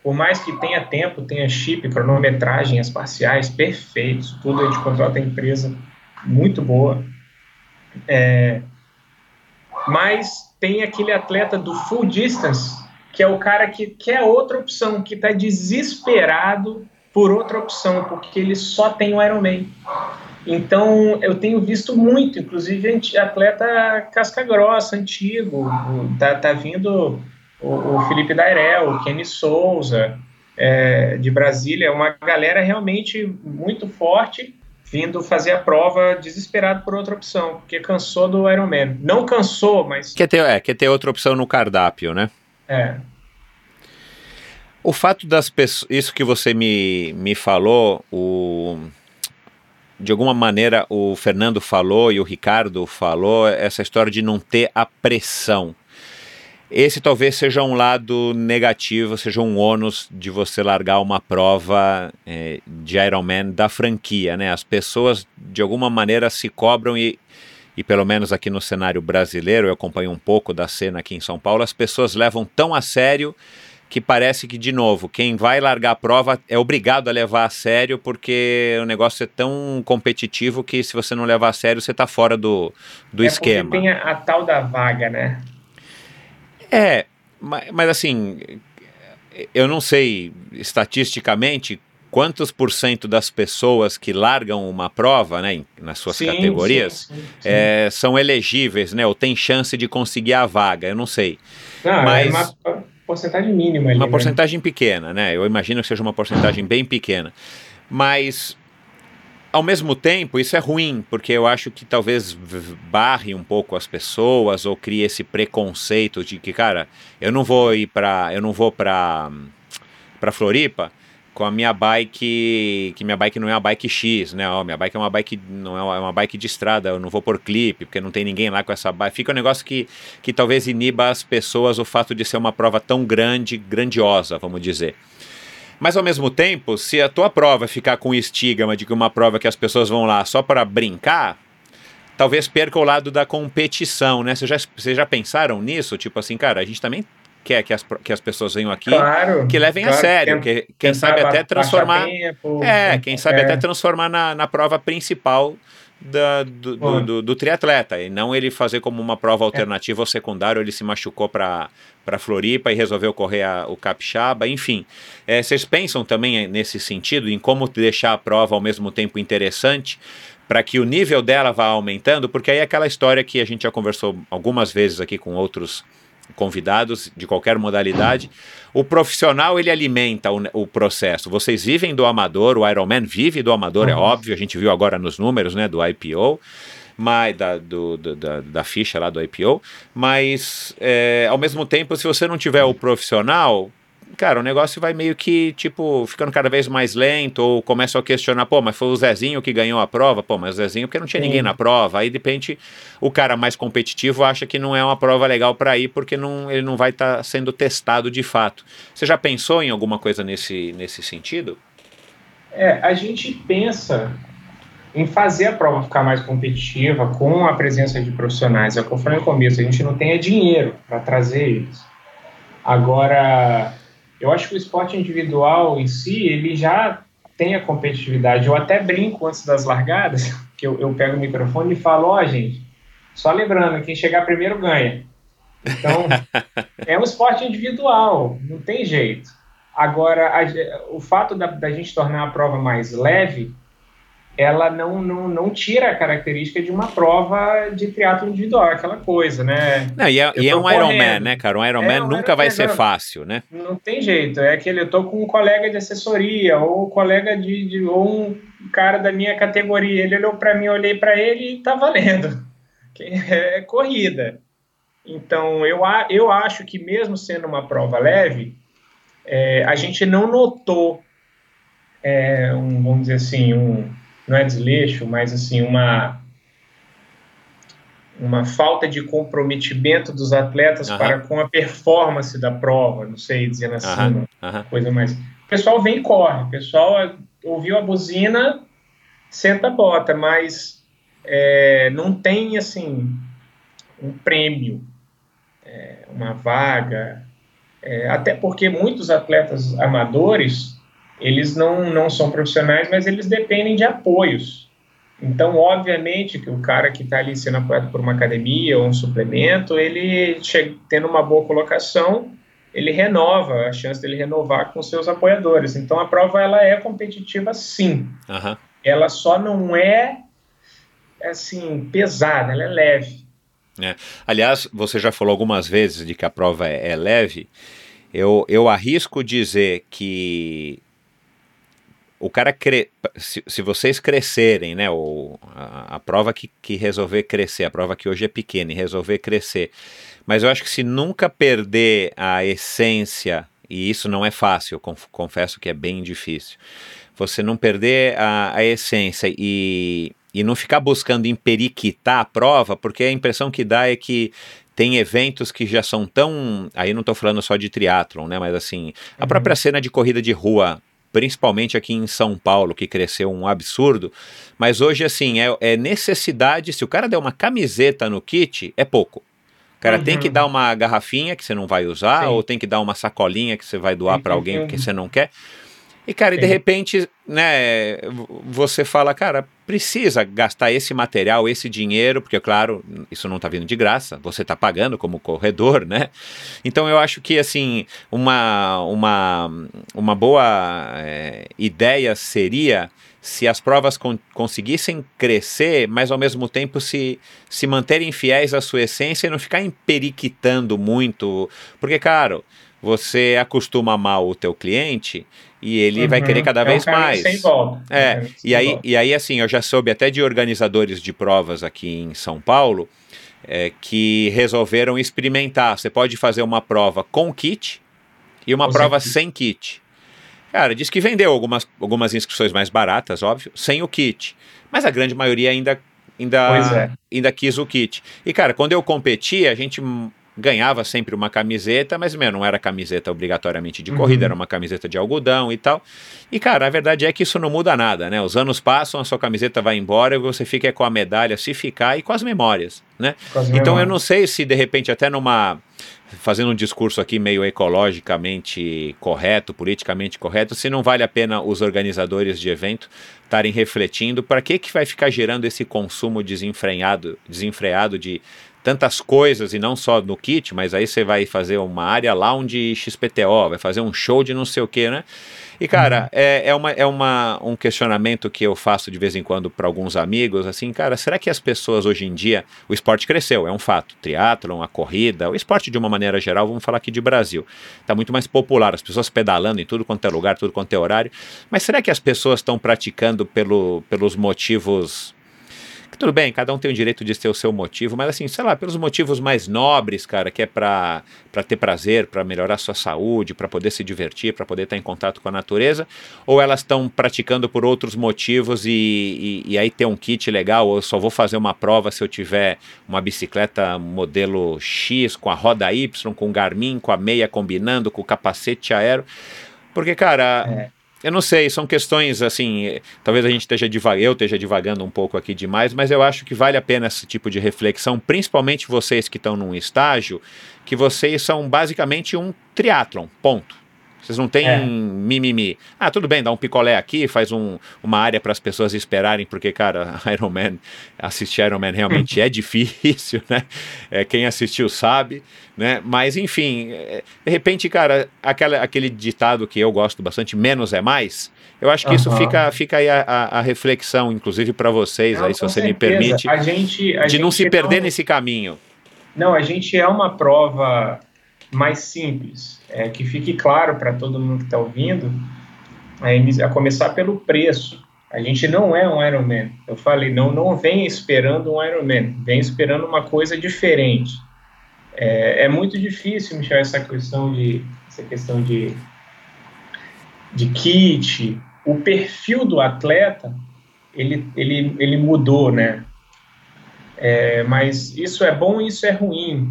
por mais que tenha tempo, tenha chip, cronometragem, as parciais, perfeitos, tudo a gente contrata a empresa muito boa. É, mas tem aquele atleta do full distance, que é o cara que quer outra opção, que está desesperado por outra opção, porque ele só tem o Ironman. Então, eu tenho visto muito, inclusive atleta casca grossa, antigo, tá, tá vindo o, o Felipe Dairel, o Kenny Souza, é, de Brasília, uma galera realmente muito forte vindo fazer a prova desesperado por outra opção, porque cansou do Ironman. Não cansou, mas... Quer ter, é, quer ter outra opção no cardápio, né? É. O fato das pessoas... Isso que você me, me falou, o... De alguma maneira o Fernando falou e o Ricardo falou, essa história de não ter a pressão. Esse talvez seja um lado negativo, seja um ônus de você largar uma prova é, de Ironman da franquia, né? As pessoas de alguma maneira se cobram e, e pelo menos aqui no cenário brasileiro, eu acompanho um pouco da cena aqui em São Paulo, as pessoas levam tão a sério que parece que, de novo, quem vai largar a prova é obrigado a levar a sério porque o negócio é tão competitivo que se você não levar a sério, você está fora do, do é esquema. Tem a, a tal da vaga, né? É, mas, mas assim, eu não sei estatisticamente quantos por cento das pessoas que largam uma prova, né, nas suas sim, categorias, sim, sim, é, são elegíveis, né, ou tem chance de conseguir a vaga, eu não sei. Não, é mas, é uma porcentagem mínima. Ali, uma né? porcentagem pequena, né, eu imagino que seja uma porcentagem bem pequena. Mas ao mesmo tempo, isso é ruim, porque eu acho que talvez barre um pouco as pessoas ou crie esse preconceito de que, cara, eu não vou ir para, eu não vou para para Floripa com a minha bike, que minha bike não é uma bike X, né? Ó, minha bike é uma bike não é uma bike de estrada, eu não vou por clipe, porque não tem ninguém lá com essa bike. Fica um negócio que que talvez iniba as pessoas o fato de ser uma prova tão grande, grandiosa, vamos dizer. Mas ao mesmo tempo, se a tua prova ficar com o estigma de que uma prova que as pessoas vão lá só para brincar, talvez perca o lado da competição, né? Vocês já, vocês já pensaram nisso? Tipo assim, cara, a gente também quer que as, que as pessoas venham aqui, claro, que levem claro, a sério, que, quem sabe até transformar, tempo, é, quem sabe é. até transformar na, na prova principal da, do, do, do, do, triatleta e não ele fazer como uma prova é. alternativa é. ou secundária, ele se machucou para Floripa e resolveu correr a, o capixaba, enfim. É, vocês pensam também nesse sentido, em como deixar a prova ao mesmo tempo interessante, para que o nível dela vá aumentando, porque aí é aquela história que a gente já conversou algumas vezes aqui com outros convidados de qualquer modalidade. O profissional ele alimenta o, o, processo. Vocês vivem do amador, o Ironman vive do amador, é uhum. é óbvio. A gente viu agora nos números, né, do IPO, mas da, do, da, da, ficha lá do IPO. Mas é, ao mesmo tempo, se você não tiver o profissional, cara, o negócio vai meio que, tipo, ficando cada vez mais lento, ou começa a questionar, pô, mas foi o Zezinho que ganhou a prova, pô, mas o Zezinho porque não tinha Sim. ninguém na prova, aí de repente o cara mais competitivo acha que não é uma prova legal para ir, porque não, ele não vai estar tá sendo testado de fato. Você já pensou em alguma coisa nesse, nesse sentido? É, a gente pensa em fazer a prova ficar mais competitiva com a presença de profissionais. É o que eu falei no começo, a gente não tem é dinheiro para trazer eles. Agora, eu acho que o esporte individual em si, ele já tem a competitividade. Eu até brinco antes das largadas, que eu, eu pego o microfone e falo, ó, oh, gente, só lembrando, quem chegar primeiro ganha. Então, é um esporte individual, não tem jeito. Agora, a, o fato da, da, gente tornar a prova mais leve, ela não, não, não tira a característica de uma prova de triatlo individual, aquela coisa, né? Não, e é, e é um Ironman, né, cara? Um Ironman É um nunca vai Ironman, ser não. fácil, né? Não tem jeito, é aquele, eu tô com um colega de assessoria, ou um colega de, de ou um cara da minha categoria, ele olhou para mim, eu olhei para ele e tá valendo. Que É corrida. Então, eu, eu acho que mesmo sendo uma prova leve, é, a gente não notou, é, um, vamos dizer assim, um, não é desleixo, mas assim, uma, uma falta de comprometimento dos atletas Aham. para com a performance da prova, não sei dizendo assim, Aham, uma aham. coisa mais. O pessoal vem e corre, o pessoal ouviu a buzina, senta a bota, mas é, não tem assim um prêmio, é, uma vaga, é, até porque muitos atletas amadores eles não, não são profissionais, mas eles dependem de apoios. Então, obviamente, que o cara que está ali sendo apoiado por uma academia ou um suplemento, ele chega, tendo uma boa colocação, ele renova, a chance dele renovar com seus apoiadores. Então, a prova ela é competitiva, sim. aham. Ela só não é assim pesada, ela é leve. Aliás, você já falou algumas vezes de que a prova é, é leve. Eu, eu arrisco dizer que o cara cre... se, se vocês crescerem, né, ou a, a prova que, que resolver crescer, a prova que hoje é pequena e resolver crescer, mas eu acho que se nunca perder a essência, e isso não é fácil, conf- confesso que é bem difícil, você não perder a, a essência e, e não ficar buscando emperiquitar a prova, porque a impressão que dá é que tem eventos que já são tão. Aí não estou falando só de triatlon, né? Mas assim, a Uhum. própria cena de corrida de rua, principalmente aqui em São Paulo, que cresceu um absurdo. Mas hoje, assim, é, é necessidade. Se o cara der uma camiseta no kit, é pouco. O cara tem Uhum. que dar uma garrafinha que você não vai usar, Sim. ou tem que dar uma sacolinha que você vai doar Tem para alguém tem que você não quer. E, cara, e de repente, né, você fala, cara, precisa gastar esse material, esse dinheiro, porque, claro, isso não está vindo de graça, você está pagando como corredor, né? Então eu acho que, assim, uma, uma, uma boa é, ideia seria se as provas con- conseguissem crescer, mas ao mesmo tempo se, se manterem fiéis à sua essência e não ficar emperiquitando muito, porque, claro, você acostuma mal o teu cliente e ele vai Uhum. querer cada É um vez caminho mais. Sem volta. É, um sem e aí, volta. e aí, assim, eu já soube até de organizadores de provas aqui em São Paulo é, que resolveram experimentar. Você pode fazer uma prova com kit e uma Ou sem prova kit. sem kit. Cara, diz que vendeu algumas, algumas inscrições mais baratas, óbvio, sem o kit. Mas a grande maioria ainda, ainda, é. ainda quis o kit. E, cara, quando eu competi, a gente ganhava sempre uma camiseta, mas, meu, não era camiseta obrigatoriamente de Uhum. corrida, era uma camiseta de algodão e tal. E, cara, a verdade é que isso não muda nada, né? Os anos passam, a sua camiseta vai embora e você fica com a medalha, se ficar, e com as memórias, né? As Então eu memórias. não sei se de repente até numa fazendo um discurso aqui meio ecologicamente correto, politicamente correto, se não vale a pena os organizadores de evento estarem refletindo para que que vai ficar gerando esse consumo desenfreado, desenfreado de tantas coisas e não só no kit, mas aí você vai fazer uma área lounge XPTO, vai fazer um show de não sei o que, né? E cara, é, é, uma, é uma, um questionamento que eu faço de vez em quando para alguns amigos, assim, cara, será que as pessoas hoje em dia, o esporte cresceu, é um fato, triatlon, a corrida, o esporte de uma maneira geral, vamos falar aqui de Brasil, está muito mais popular, as pessoas pedalando em tudo quanto é lugar, tudo quanto é horário, mas será que as pessoas estão praticando pelo, pelos motivos que tudo bem, cada um tem o direito de ter o seu motivo, mas assim, sei lá, pelos motivos mais nobres, cara, que é para ter prazer, para melhorar sua saúde, para poder se divertir, para poder estar em contato com a natureza, ou elas estão praticando por outros motivos e, e, e aí ter um kit legal, ou eu só vou fazer uma prova se eu tiver uma bicicleta modelo X, com a roda Y, com o Garmin, com a meia combinando, com o capacete aero. Porque, cara, É. eu não sei, são questões assim. eh, Talvez a gente esteja divagando, eu esteja divagando um pouco aqui demais, mas eu acho que vale a pena esse tipo de reflexão, principalmente vocês que estão num estágio, que vocês são basicamente um triatlon, ponto. Vocês não têm É. mimimi. Ah, tudo bem, dá um picolé aqui, faz um- uma área para as pessoas esperarem, porque, cara, Iron Man, assistir Iron Man realmente é difícil, né? É, quem assistiu sabe, né? Mas, enfim, é, de repente, cara, aquela, aquele ditado que eu gosto bastante, menos é mais, eu acho que isso Aham. fica, fica aí a, a- a reflexão, inclusive para vocês, Não, aí, se você me certeza. permite, a gente, de não gente se perder nesse caminho. Não, a gente é uma prova mais simples, é, que fique claro para todo mundo que está ouvindo, é, a começar pelo preço. A gente não é um Ironman. Eu falei, não, não vem esperando um Ironman, vem esperando uma coisa diferente. É, é muito difícil, Michel, essa questão de essa questão de de kit, o perfil do atleta, ele, ele, ele mudou, né? É, mas isso é bom e isso é ruim.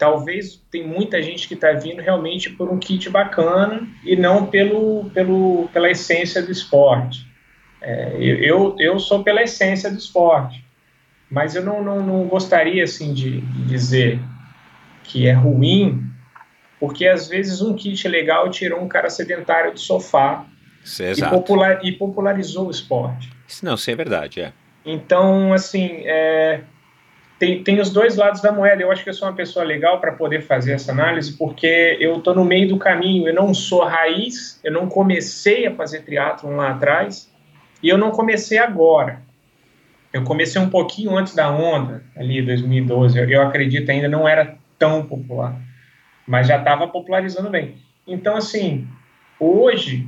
Talvez tem muita gente que está vindo realmente por um kit bacana e não pelo, pelo, pela essência do esporte. É, eu, eu sou pela essência do esporte, mas eu não, não, não gostaria assim de, de dizer que é ruim, porque às vezes um kit legal tirou um cara sedentário do sofá é e, popular, e popularizou o esporte. Isso Não, isso é verdade, é. Então, assim, é, tem, tem os dois lados da moeda. Eu acho que eu sou uma pessoa legal para poder fazer essa análise, porque eu estou no meio do caminho. Eu não sou raiz, eu não comecei a fazer triatlon lá atrás, e eu não comecei agora. Eu comecei um pouquinho antes da onda, ali 2012. Eu, eu acredito ainda não era tão popular, mas já estava popularizando bem. Então, assim, hoje,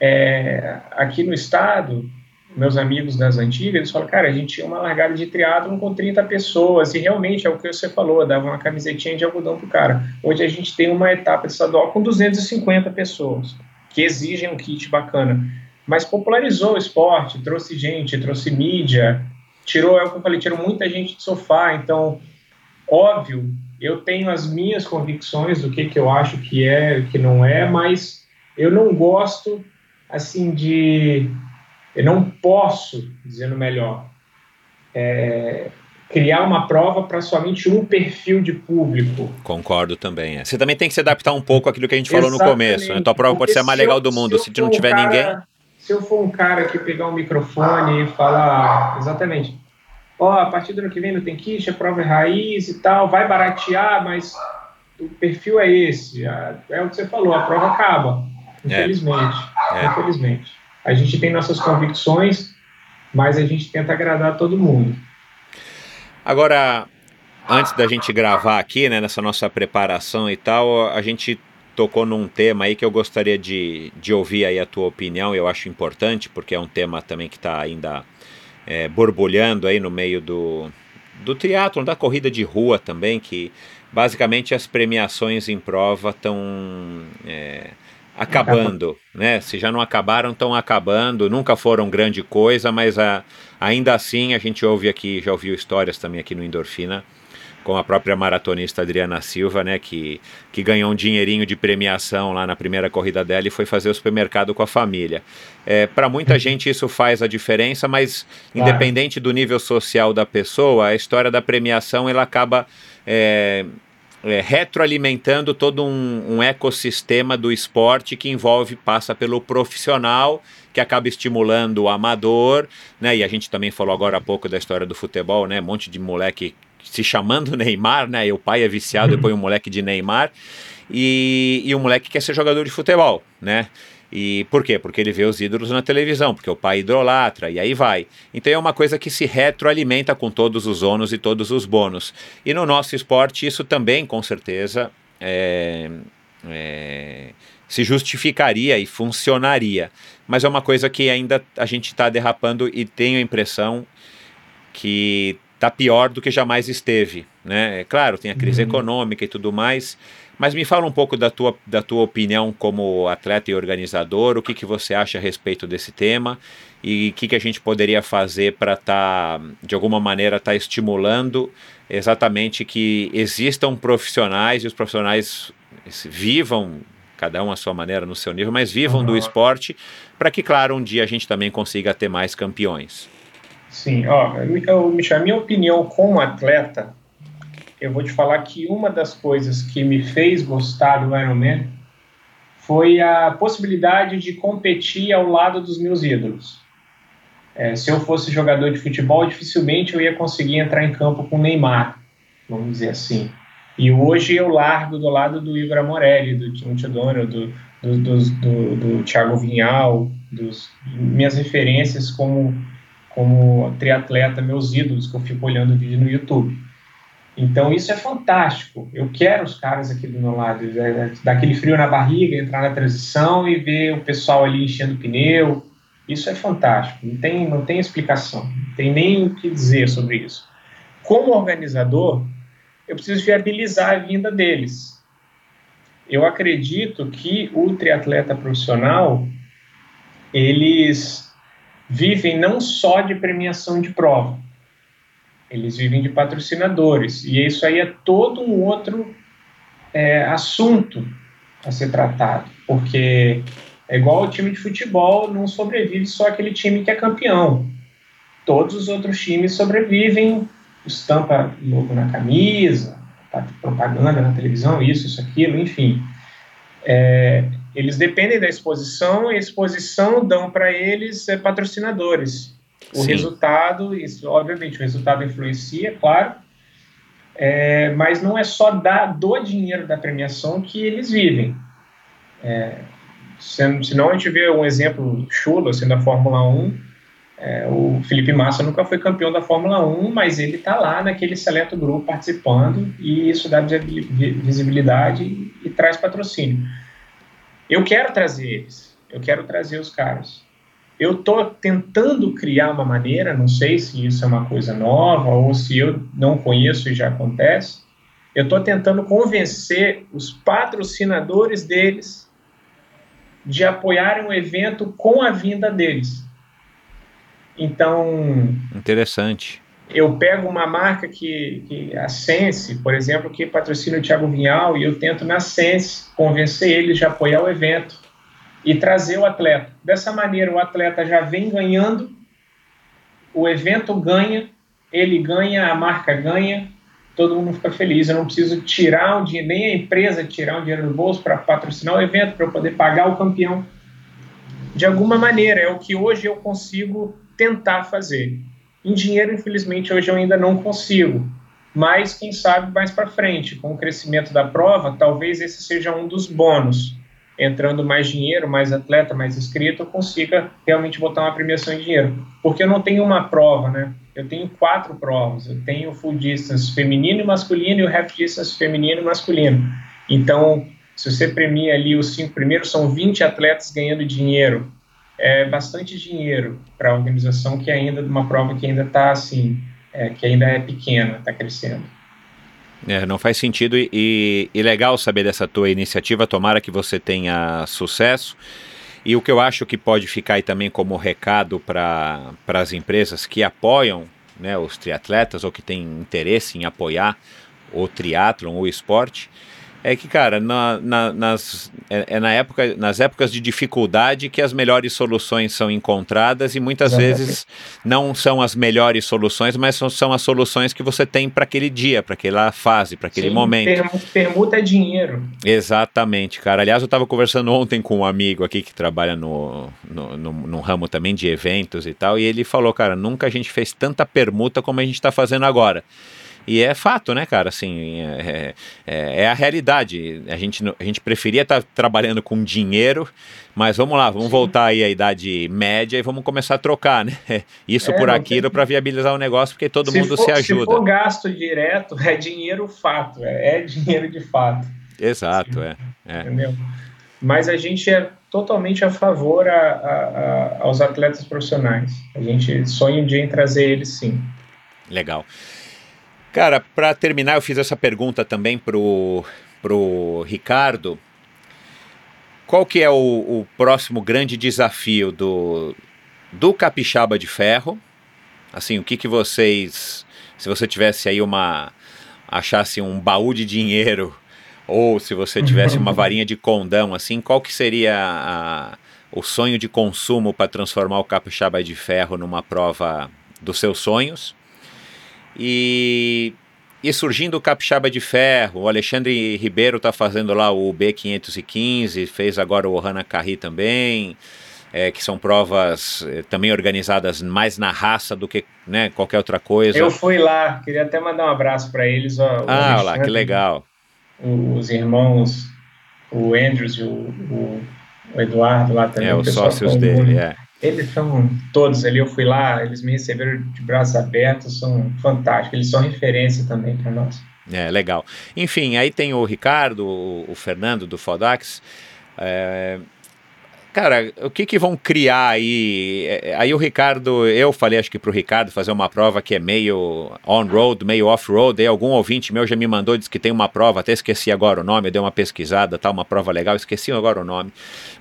é, aqui no estado, meus amigos das antigas, eles falam, cara, a gente tinha uma largada de triatlon com 30 pessoas, e realmente é o que você falou, dava uma camisetinha de algodão pro cara. Hoje a gente tem uma etapa estadual com 250 pessoas, que exigem um kit bacana. Mas popularizou o esporte, trouxe gente, trouxe mídia, tirou, é o que eu falei, tirou muita gente de sofá, então, óbvio, eu tenho as minhas convicções do que, que eu acho que é, que não é, mas eu não gosto, assim, de eu não posso, dizendo melhor, é, criar uma prova para somente um perfil de público. Concordo também. é. Você também tem que se adaptar um pouco àquilo que a gente falou no Exatamente. começo. Né? Tua prova pode ser a mais legal eu- do mundo. se Se, não for um tiver cara- ninguém. Se eu for um cara que pegar um microfone e falar exatamente, ó, a partir do ano que vem não tem kit, a prova é raiz e tal, vai baratear, mas o perfil é esse. a- É o que você falou, a prova acaba. Infelizmente. É. Infelizmente. A gente tem nossas convicções, mas a gente tenta agradar todo mundo. Agora, antes da gente gravar aqui, né, nessa nossa preparação e tal, a gente tocou num tema aí que eu gostaria de, de ouvir aí a tua opinião, eu acho importante, porque é um tema também que está ainda é, borbulhando aí no meio do, do triatlon, da corrida de rua também, que basicamente as premiações em prova estão é, acabando, né? Se já não acabaram, estão acabando, nunca foram grande coisa, mas a, ainda assim a gente ouve aqui, já ouviu histórias também aqui no Endorfina, com a própria maratonista Adriana Silva, né, que, que ganhou um dinheirinho de premiação lá na primeira corrida dela e foi fazer o supermercado com a família. É, Para muita gente isso faz a diferença, mas Claro. independente do nível social da pessoa, a história da premiação ela acaba é, é, retroalimentando todo um, um ecossistema do esporte que envolve, passa pelo profissional, que acaba estimulando o amador, né? E a gente também falou agora há pouco da história do futebol, né? Um monte de moleque se chamando Neymar, né? E o pai é viciado e põe um moleque de Neymar. E, e o moleque quer ser jogador de futebol, né? E por quê? Porque ele vê os ídolos na televisão, porque o pai idolatra, e aí vai. Então é uma coisa que se retroalimenta com todos os ônus e todos os bônus. E no nosso esporte, isso também, com certeza, é, é, se justificaria e funcionaria. Mas é uma coisa que ainda a gente está derrapando e tenho a impressão que está pior do que jamais esteve. Né? É claro, tem a crise Uhum. econômica e tudo mais, mas me fala um pouco da tua, da tua opinião como atleta e organizador, o que, que você acha a respeito desse tema e o que, que a gente poderia fazer para estar, de alguma maneira, estar estimulando exatamente que existam profissionais e os profissionais vivam, cada um à sua maneira, no seu nível, mas vivam do Uhum. esporte para que, claro, um dia a gente também consiga ter mais campeões. Sim, ó, eu, Michel, a minha opinião como atleta, eu vou te falar que uma das coisas que me fez gostar do Ironman foi a possibilidade de competir ao lado dos meus ídolos. É, se eu fosse jogador de futebol, dificilmente eu ia conseguir entrar em campo com Neymar, vamos dizer assim. E hoje eu largo do lado do Igor Amorelli, do Timothy Donner, do, do, do, do, do Thiago Vinhal, dos, minhas referências como, como triatleta, meus ídolos, que eu fico olhando vídeo no YouTube. Então isso é fantástico. Eu quero os caras aqui do meu lado, é, é, dar aquele frio na barriga, entrar na transição e ver o pessoal ali enchendo pneu. Isso é fantástico. Não tem, não tem explicação, não tem nem o que dizer sobre isso. Como organizador, eu preciso viabilizar a vinda deles. Eu acredito que o triatleta profissional eles vivem não só de premiação de prova, eles vivem de patrocinadores e isso aí é todo um outro é, assunto a ser tratado, porque é igual o time de futebol, não sobrevive só aquele time que é campeão. Todos os outros times sobrevivem estampa logo na camisa, tá, propaganda na televisão, isso, isso, aquilo, enfim. É, eles dependem da exposição e a exposição dão para eles é, patrocinadores. O Sim. resultado, isso, obviamente, o resultado influencia, claro, é, mas não é só da, do dinheiro da premiação que eles vivem. É, senão a gente vê um exemplo chulo assim, da Fórmula 1, é, o Felipe Massa nunca foi campeão da Fórmula 1, mas ele está lá naquele seleto grupo participando e isso dá visibilidade e, e traz patrocínio. Eu quero trazer eles, eu quero trazer os caras. Eu estou tentando criar uma maneira, não sei se isso é uma coisa nova ou se eu não conheço e já acontece. Eu estou tentando convencer os patrocinadores deles de apoiarem o evento com a vinda deles. Então. Interessante. Eu pego uma marca que, que a Sense, por exemplo, que patrocina o Thiago Vinhal, e eu tento na Sense convencer eles de apoiar o evento e trazer o atleta. Dessa maneira, o atleta já vem ganhando, o evento ganha, ele ganha, a marca ganha, todo mundo fica feliz. Eu não preciso tirar um dinheiro, nem a empresa tirar um dinheiro do bolso para patrocinar o evento, para eu poder pagar o campeão. De alguma maneira, é o que hoje eu consigo tentar fazer. Em dinheiro, infelizmente, hoje eu ainda não consigo, mas quem sabe mais para frente, com o crescimento da prova, talvez esse seja um dos bônus. Entrando mais dinheiro, mais atleta, mais inscrito, eu consiga realmente botar uma premiação em dinheiro. Porque eu não tenho uma prova, né? Eu tenho quatro provas. Eu tenho full distance feminino e masculino e o half distance feminino e masculino. Então, se você premia ali os cinco primeiros, são 20 atletas ganhando dinheiro é bastante dinheiro para a organização que ainda uma prova que ainda está assim, é, que ainda é pequena, está crescendo. É, não faz sentido e, e, legal saber dessa tua iniciativa. Tomara que você tenha sucesso. E o que eu acho que pode ficar aí também como recado para as empresas que apoiam né, os triatletas ou que têm interesse em apoiar o triatlon, o esporte, é que, cara, na, na, nas, é, é, na época, nas épocas de dificuldade que as melhores soluções são encontradas e muitas vezes não são as melhores soluções, mas são, são as soluções que você tem para aquele dia, para aquela fase, para aquele Sim, momento. Permuta é dinheiro. Exatamente, cara. Aliás, eu estava conversando ontem com um amigo aqui que trabalha no, no, no, no ramo também de eventos e tal, e ele falou, cara, nunca a gente fez tanta permuta como a gente está fazendo agora. E é fato, né, cara? Assim, é, é, é a realidade. A gente, a gente preferia estar tá trabalhando com dinheiro, mas vamos lá, vamos voltar aí à idade média e vamos começar a trocar, né? Isso é, por aquilo para viabilizar o negócio, porque todo se mundo for, se ajuda. Se for gasto direto, é dinheiro fato, é, é dinheiro de fato. Exato, é, é. Entendeu? Mas a gente é totalmente a favor a, a, a, aos atletas profissionais. A gente sonha um dia em trazer eles sim. Legal. Cara, para terminar, eu fiz essa pergunta também pro, pro Ricardo. Qual que é o, o próximo grande desafio do, do Capixaba de Ferro? Assim, o que que vocês, se você tivesse aí uma, achasse um baú de dinheiro ou se você tivesse uma varinha de condão, assim, qual que seria a, o sonho de consumo para transformar o Capixaba de Ferro numa prova dos seus sonhos? E, e surgindo o Capixaba de Ferro, o Alexandre Ribeiro está fazendo lá o B515, fez agora o Ohana Carri também, é, que são provas é, também organizadas mais na raça do que né, qualquer outra coisa. Eu fui lá, queria até mandar um abraço para eles. Ó, ah, lá, que legal. Os irmãos, o Andrews e o, o, o Eduardo lá também. É, os sócios dele, é. Eles são todos ali, eu fui lá, eles me receberam de braços abertos, são fantásticos, eles são referência também para nós. É, legal. Enfim, aí tem o Ricardo, o, Fernando do Fodax. É, cara, o que que vão criar aí? É, aí o Ricardo, eu falei acho que para o Ricardo fazer uma prova que é meio on-road, meio off-road, aí algum ouvinte meu já me mandou, disse que tem uma prova, até esqueci agora o nome, eu dei uma pesquisada, tá, uma prova legal, esqueci agora o nome.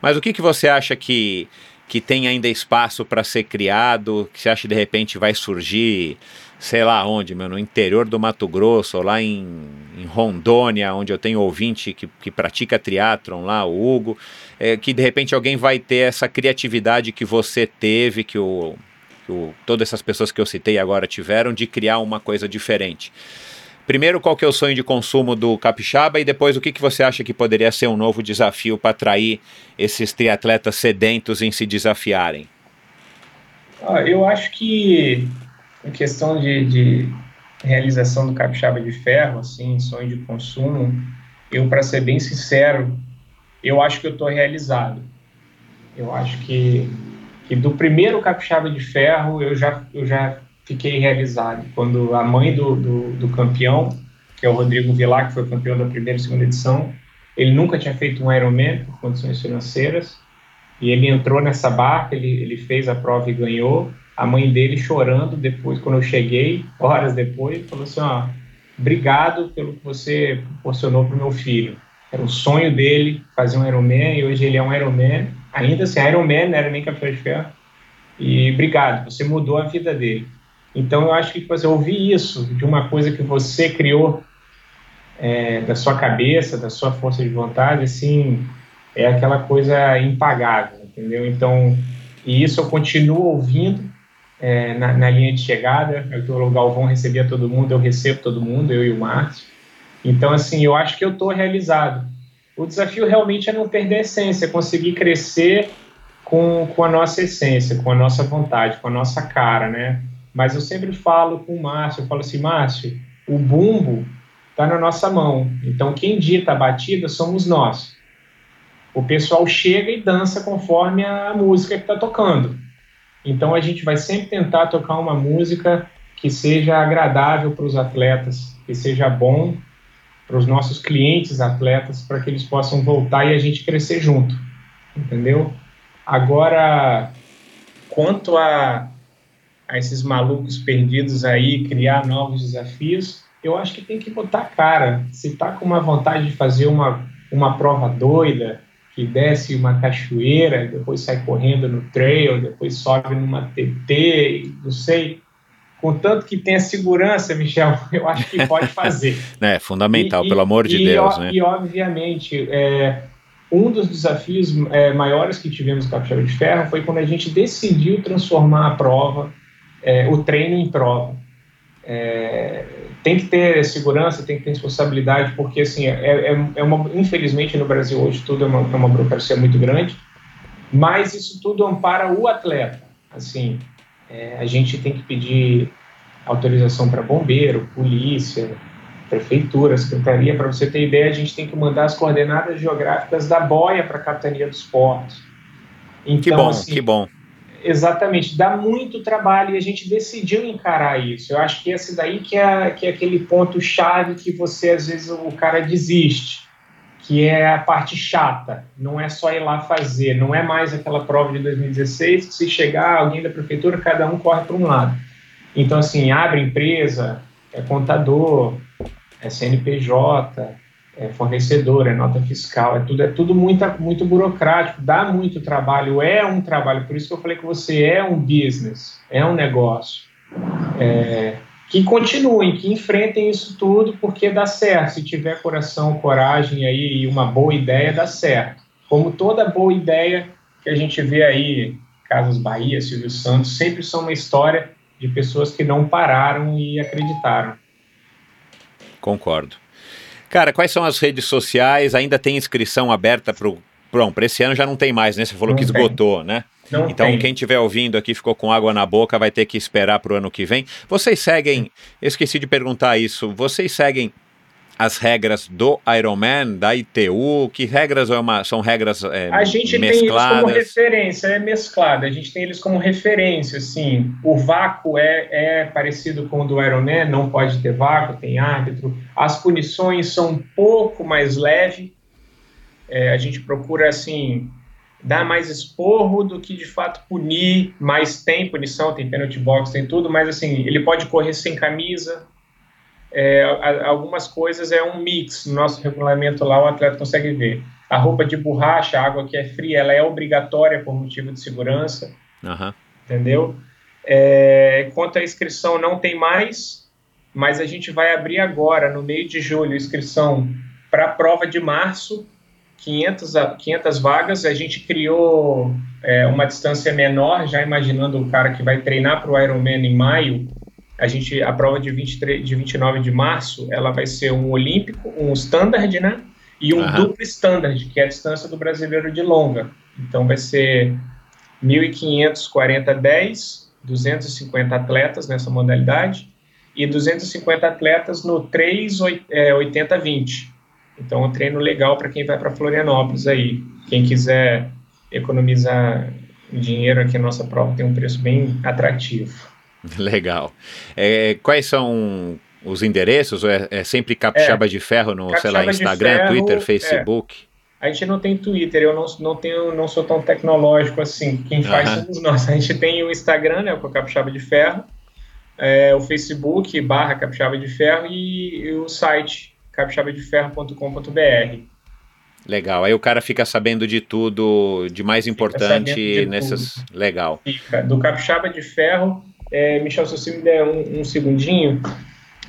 Mas o que que você acha que que tem ainda espaço para ser criado, que você acha de repente vai surgir, sei lá onde, meu, no interior do Mato Grosso, ou lá em, em Rondônia, onde eu tenho ouvinte que, que pratica triatlon lá, o Hugo, é, que de repente alguém vai ter essa criatividade que você teve, que o, que o, todas essas pessoas que eu citei agora tiveram, de criar uma coisa diferente. Primeiro, qual que é o sonho de consumo do Capixaba e depois o que, que você acha que poderia ser um novo desafio para atrair esses triatletas sedentos em se desafiarem? Ah, eu acho que em questão de, de, realização do Capixaba de Ferro, assim, sonho de consumo, eu, para ser bem sincero, eu acho que eu estou realizado. Eu acho que, que do primeiro Capixaba de Ferro eu já, eu já fiquei realizado. Quando a mãe do, do, do, campeão, que é o Rodrigo Vilar, que foi campeão da primeira e segunda edição, ele nunca tinha feito um Ironman por condições financeiras, e ele entrou nessa barca, ele, ele fez a prova e ganhou. A mãe dele chorando depois, quando eu cheguei, horas depois, falou assim, ó, obrigado pelo que você proporcionou para o meu filho. Era o sonho dele fazer um Ironman, e hoje ele é um Ironman. Ainda assim, Ironman não era nem café de ferro. E obrigado, você mudou a vida dele. Então, eu acho que você ouvir isso de uma coisa que você criou é, da sua cabeça, da sua força de vontade, assim, é aquela coisa impagável, entendeu? Então, e isso eu continuo ouvindo é, na, na, linha de chegada, é o Galvão recebia todo mundo, eu recebo todo mundo, eu e o Márcio. Então, assim, eu acho que eu estou realizado. O desafio realmente é não perder a essência, conseguir crescer com, com a nossa essência, com a nossa vontade, com a nossa cara, né? Mas eu sempre falo com o Márcio, eu falo assim, Márcio, o bumbo está na nossa mão. Então quem dita a batida somos nós. O pessoal chega e dança conforme a música que está tocando. Então a gente vai sempre tentar tocar uma música que seja agradável para os atletas, que seja bom para os nossos clientes atletas, para que eles possam voltar e a gente crescer junto, entendeu? Agora, quanto a a esses malucos perdidos aí, criar novos desafios, eu acho que tem que botar cara. Se tá com uma vontade de fazer uma, uma prova doida, que desce uma cachoeira, depois sai correndo no trail, depois sobe numa TT, não sei. Contanto que tenha segurança, Michel, eu acho que pode fazer. é fundamental, e, pelo amor de e, Deus. né? E, obviamente, é, um dos desafios é, maiores que tivemos com a Capixaba de Ferro foi quando a gente decidiu transformar a prova é, o treino em prova. É, tem que ter segurança, tem que ter responsabilidade, porque assim é, é, é uma, infelizmente no Brasil hoje tudo é uma, é uma burocracia muito grande, mas isso tudo ampara o atleta. Assim, é, a gente tem que pedir autorização para bombeiro, polícia, prefeitura, secretaria. Para você ter ideia, a gente tem que mandar as coordenadas geográficas da boia para a capitania dos portos. Então, que bom, assim, que bom. Exatamente, dá muito trabalho e a gente decidiu encarar isso. Eu acho que esse daí que é, que é aquele ponto chave que você às vezes o cara desiste, que é a parte chata. Não é só ir lá fazer, não é mais aquela prova de 2016 que se chegar alguém da prefeitura cada um corre para um lado. Então assim abre empresa, é contador, é CNPJ, é fornecedor, é nota fiscal, é tudo, é tudo muito, muito burocrático, dá muito trabalho, é um trabalho, por isso que eu falei que você é um business, é um negócio. É, que continuem, que enfrentem isso tudo, porque dá certo. Se tiver coração, coragem aí e uma boa ideia, dá certo. Como toda boa ideia que a gente vê aí, Casas Bahia, Silvio Santos, sempre são uma história de pessoas que não pararam e acreditaram. Concordo. Cara, quais são as redes sociais? Ainda tem inscrição aberta para o. Pronto, para esse ano já não tem mais, né? Você falou Não que esgotou, tem. né? Não então, tem. quem estiver ouvindo aqui ficou com água na boca, vai ter que esperar para o ano que vem. Vocês seguem, esqueci de perguntar isso, vocês seguem as regras do Ironman, da ITU? Que regras é uma, são regras é, A gente mescladas? tem eles como referência, é mesclado, a gente tem eles como referência, assim, o vácuo é, é parecido com o do Ironman, não pode ter vácuo, tem árbitro, as punições são um pouco mais leves, é, a gente procura, assim, dar mais esporro do que de fato punir, mas tem punição, tem penalty box, tem tudo, mas assim, ele pode correr sem camisa. É, algumas coisas é um mix, no nosso regulamento lá o atleta consegue ver. A roupa de borracha, a água que é fria, ela é obrigatória por motivo de segurança, uhum. entendeu? É, quanto à inscrição, não tem mais, mas a gente vai abrir agora, no meio de julho, inscrição para a prova de março, 500, 500 vagas, a gente criou é, uma distância menor, já imaginando o cara que vai treinar para o Ironman em maio, a gente, a prova de, 23, de 29 de março, ela vai ser um olímpico, um standard, né, e um uhum. duplo standard, que é a distância do brasileiro de longa, então vai ser 1.500 40 10, 250 atletas nessa modalidade, e 250 atletas no 3 80 20, então, um treino legal para quem vai para Florianópolis aí. Quem quiser economizar dinheiro aqui, a nossa prova tem um preço bem atrativo. Legal. É, quais são os endereços? É, é sempre Capixaba é, de Ferro no, sei lá, Instagram, ferro, Twitter, Facebook? A gente não tem Twitter, eu não, não, tenho, não sou tão tecnológico assim. Quem faz uh -huh. somos nós. A gente tem o Instagram, né, com a Capixaba de Ferro, é, o Facebook, barra Capixaba de Ferro e, e o site capixabadeferro.com.br. Legal, aí o cara fica sabendo de tudo, de mais importante de nessas. Tudo. Legal. Fica. Do Capixaba de Ferro, é, Michel, se você me der um, um segundinho,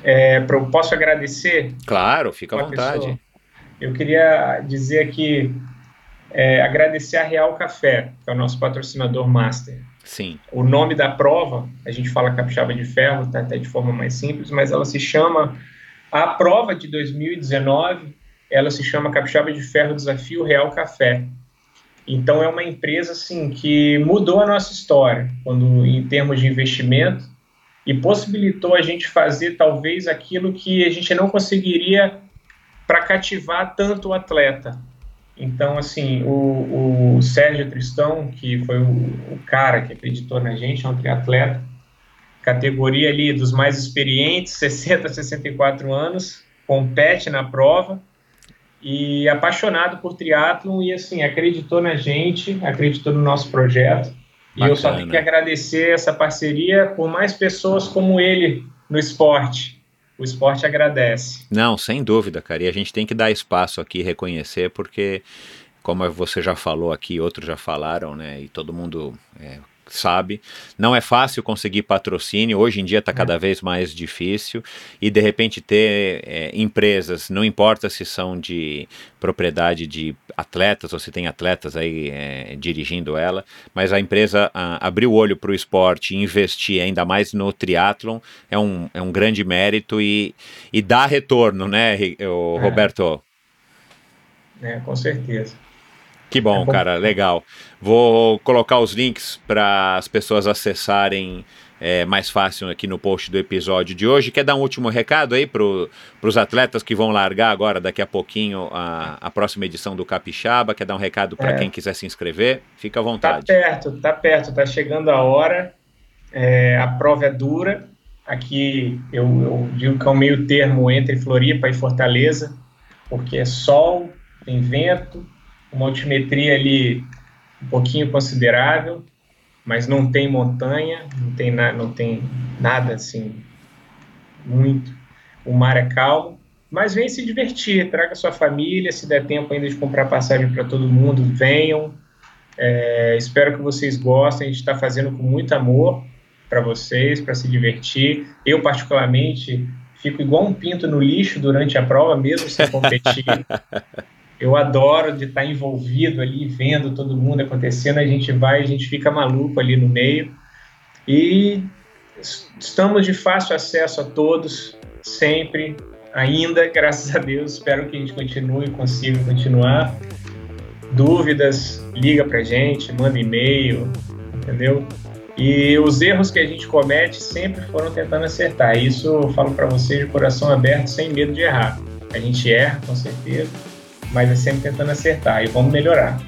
é, pra, posso agradecer? Claro, fica à vontade. Pessoa. Eu queria dizer aqui, é, agradecer a Real Café, que é o nosso patrocinador master. Sim. O nome da prova, a gente fala Capixaba de Ferro, tá até de forma mais simples, mas ela se chama a prova de 2019, ela se chama Capixaba de Ferro Desafio Real Café. Então é uma empresa assim que mudou a nossa história, quando em termos de investimento e possibilitou a gente fazer talvez aquilo que a gente não conseguiria para cativar tanto o atleta. Então, assim, o, o Sérgio Tristão, que foi o, o, cara que acreditou na gente, é um triatleta, categoria ali dos mais experientes, 60 a 64 anos, compete na prova e apaixonado por triatlon e assim, acreditou na gente, acreditou no nosso projeto. Bacana. E eu só tenho que agradecer essa parceria por mais pessoas como ele no esporte. O esporte agradece. Não, sem dúvida, cara. E a gente tem que dar espaço aqui, reconhecer, porque, como você já falou aqui, outros já falaram, né? E todo mundo é, sabe. Não é fácil conseguir patrocínio, hoje em dia está cada é. vez mais difícil. E de repente ter é, empresas, não importa se são de propriedade de atletas ou se tem atletas aí é, dirigindo ela, mas a empresa a, abrir o olho para o esporte e investir ainda mais no triatlon é um, é um grande mérito e, e dá retorno, né, o Roberto? É, com certeza. Que bom, é bom, cara, legal. Vou colocar os links para as pessoas acessarem é, mais fácil aqui no post do episódio de hoje. Quer dar um último recado aí para os atletas que vão largar agora, daqui a pouquinho, a, a próxima edição do Capixaba? Quer dar um recado para é. quem quiser se inscrever? Fica à vontade. Tá perto, tá perto, tá chegando a hora. É, a prova é dura. Aqui eu, eu digo que é um meio termo entre Floripa e Fortaleza, porque é sol, tem vento, uma altimetria ali um pouquinho considerável, mas não tem montanha, não tem, na, não tem nada assim muito. O mar é calmo, mas vem se divertir, traga sua família, se der tempo ainda de comprar passagem para todo mundo, venham. É, espero que vocês gostem, a gente está fazendo com muito amor para vocês, para se divertir. Eu, particularmente, fico igual um pinto no lixo durante a prova, mesmo sem competir. eu adoro de estar envolvido ali, vendo todo mundo acontecendo, a gente vai, a gente fica maluco ali no meio. E estamos de fácil acesso a todos, sempre. ainda, graças a Deus. Espero que a gente continue, consiga continuar. Dúvidas, liga pra gente, manda e-mail, entendeu? E os erros que a gente comete sempre foram tentando acertar. Isso eu falo para vocês de coração aberto, sem medo de errar. A gente erra, com certeza, mas é sempre tentando acertar e vamos melhorar.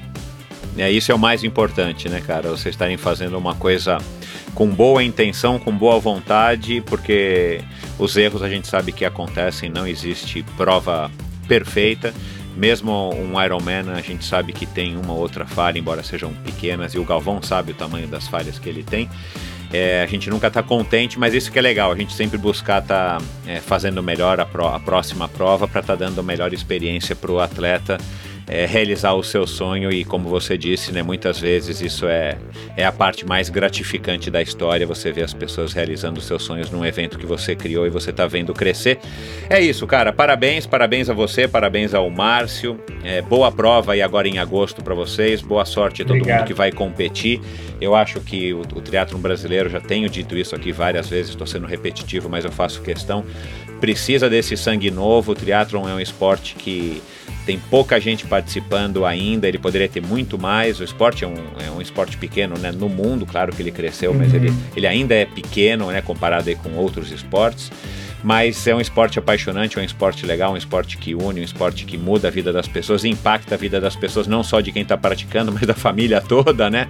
É, isso é o mais importante, né, cara? Vocês estarem fazendo uma coisa com boa intenção, com boa vontade, porque os erros a gente sabe que acontecem, não existe prova perfeita. Mesmo um Ironman, a gente sabe que tem uma outra falha, embora sejam pequenas, e o Galvão sabe o tamanho das falhas que ele tem. É, a gente nunca está contente, mas isso que é legal, a gente sempre buscar estar tá, é, fazendo melhor a, pro, a próxima prova para estar tá dando melhor experiência para o atleta é, realizar o seu sonho e como você disse, né, muitas vezes isso é, é a parte mais gratificante da história, você vê as pessoas realizando os seus sonhos num evento que você criou e você está vendo crescer. É isso, cara, parabéns, parabéns a você, parabéns ao Márcio, é, boa prova aí agora em agosto para vocês, boa sorte a todo Obrigado. mundo que vai competir. Eu acho que o, o triatlon brasileiro, já tenho dito isso aqui várias vezes, estou sendo repetitivo, mas eu faço questão, precisa desse sangue novo, o triatlon é um esporte que tem pouca gente participando ainda, ele poderia ter muito mais. O esporte é um, é um esporte pequeno né? no mundo, claro que ele cresceu, uhum. mas ele, ele ainda é pequeno né? comparado com outros esportes. Mas é um esporte apaixonante, é um esporte legal, um esporte que une, um esporte que muda a vida das pessoas, impacta a vida das pessoas, não só de quem está praticando, mas da família toda, né?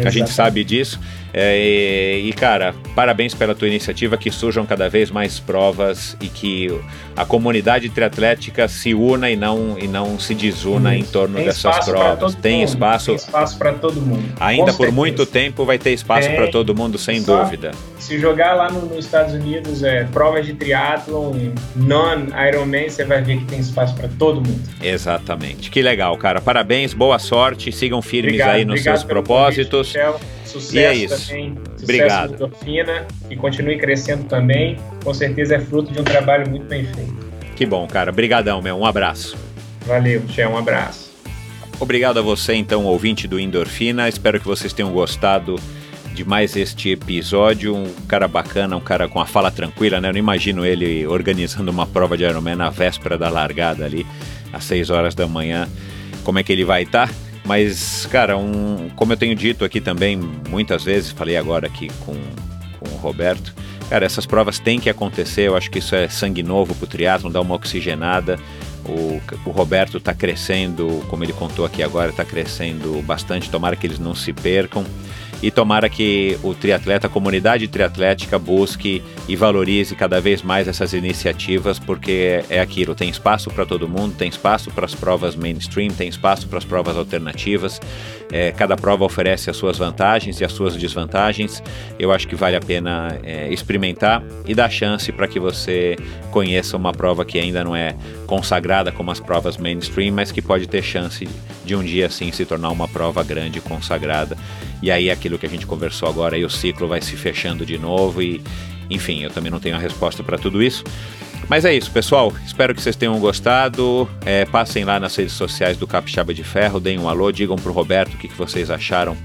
Exatamente. A gente sabe disso. É, e, e, cara, parabéns pela tua iniciativa, que surjam cada vez mais provas e que a comunidade triatlética se una e não, e não se desuna em torno dessas provas. Tem espaço. Tem espaço para todo mundo. Ainda por muito tempo vai ter espaço para todo mundo, sem Só dúvida. Se jogar lá no, nos Estados Unidos, é, provas de triatlon, non-Ironman, você vai ver que tem espaço para todo mundo. Exatamente. Que legal, cara. Parabéns, boa sorte, sigam firmes obrigado, aí nos seus propósitos. Convite, Sucesso e é isso. também. Sucesso Obrigado. Endorfina, e continue crescendo também. Com certeza é fruto de um trabalho muito bem feito. Que bom, cara. Obrigadão, meu. Um abraço. Valeu, Tchê. Um abraço. Obrigado a você, então, ouvinte do Endorfina. Espero que vocês tenham gostado de mais este episódio. Um cara bacana, um cara com a fala tranquila, né? Eu não imagino ele organizando uma prova de Ironman na véspera da largada ali, às 6 horas da manhã. Como é que ele vai estar? Tá? Mas, cara, um, como eu tenho dito aqui também muitas vezes, falei agora aqui com, com o Roberto, cara, essas provas têm que acontecer. Eu acho que isso é sangue novo pro triatlon, dá uma oxigenada. O, o Roberto está crescendo, como ele contou aqui agora, está crescendo bastante. Tomara que eles não se percam e tomara que o triatleta, a comunidade triatlética busque e valorize cada vez mais essas iniciativas, porque é aquilo, tem espaço para todo mundo, tem espaço para as provas mainstream, tem espaço para as provas alternativas. É, cada prova oferece as suas vantagens e as suas desvantagens. Eu acho que vale a pena é, experimentar e dar chance para que você conheça uma prova que ainda não é consagrada como as provas mainstream, mas que pode ter chance de um dia sim se tornar uma prova grande consagrada. E aí aquilo que a gente conversou agora, aí o ciclo vai se fechando de novo e enfim, eu também não tenho a resposta para tudo isso. Mas é isso, pessoal. Espero que vocês tenham gostado. É, passem lá nas redes sociais do Capixaba de Ferro, deem um alô, digam pro Roberto o que, que vocês acharam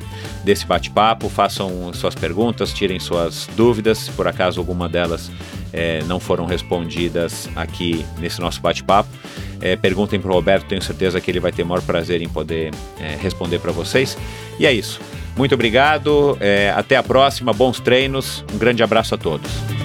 desse bate-papo, façam suas perguntas, tirem suas dúvidas, se por acaso alguma delas é, não foram respondidas aqui nesse nosso bate-papo. É, perguntem pro Roberto, tenho certeza que ele vai ter maior prazer em poder é, responder para vocês. E é isso. Muito obrigado, é, até a próxima, bons treinos, um grande abraço a todos.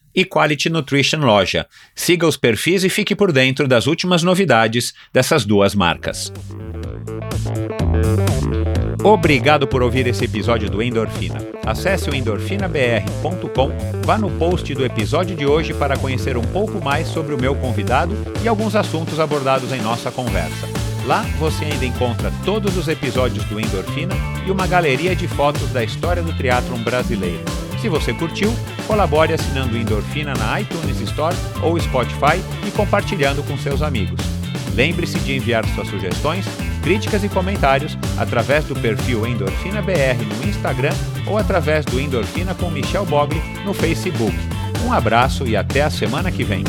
e Quality Nutrition Loja. Siga os perfis e fique por dentro das últimas novidades dessas duas marcas. Obrigado por ouvir esse episódio do Endorfina. Acesse o endorfinabr.com, vá no post do episódio de hoje para conhecer um pouco mais sobre o meu convidado e alguns assuntos abordados em nossa conversa. Lá você ainda encontra todos os episódios do Endorfina e uma galeria de fotos da história do triatlon brasileiro. Se você curtiu, colabore assinando Endorfina na iTunes Store ou Spotify e compartilhando com seus amigos. Lembre-se de enviar suas sugestões, críticas e comentários através do perfil Endorfina BR no Instagram ou através do Endorfina com Michel Bogli no Facebook. Um abraço e até a semana que vem.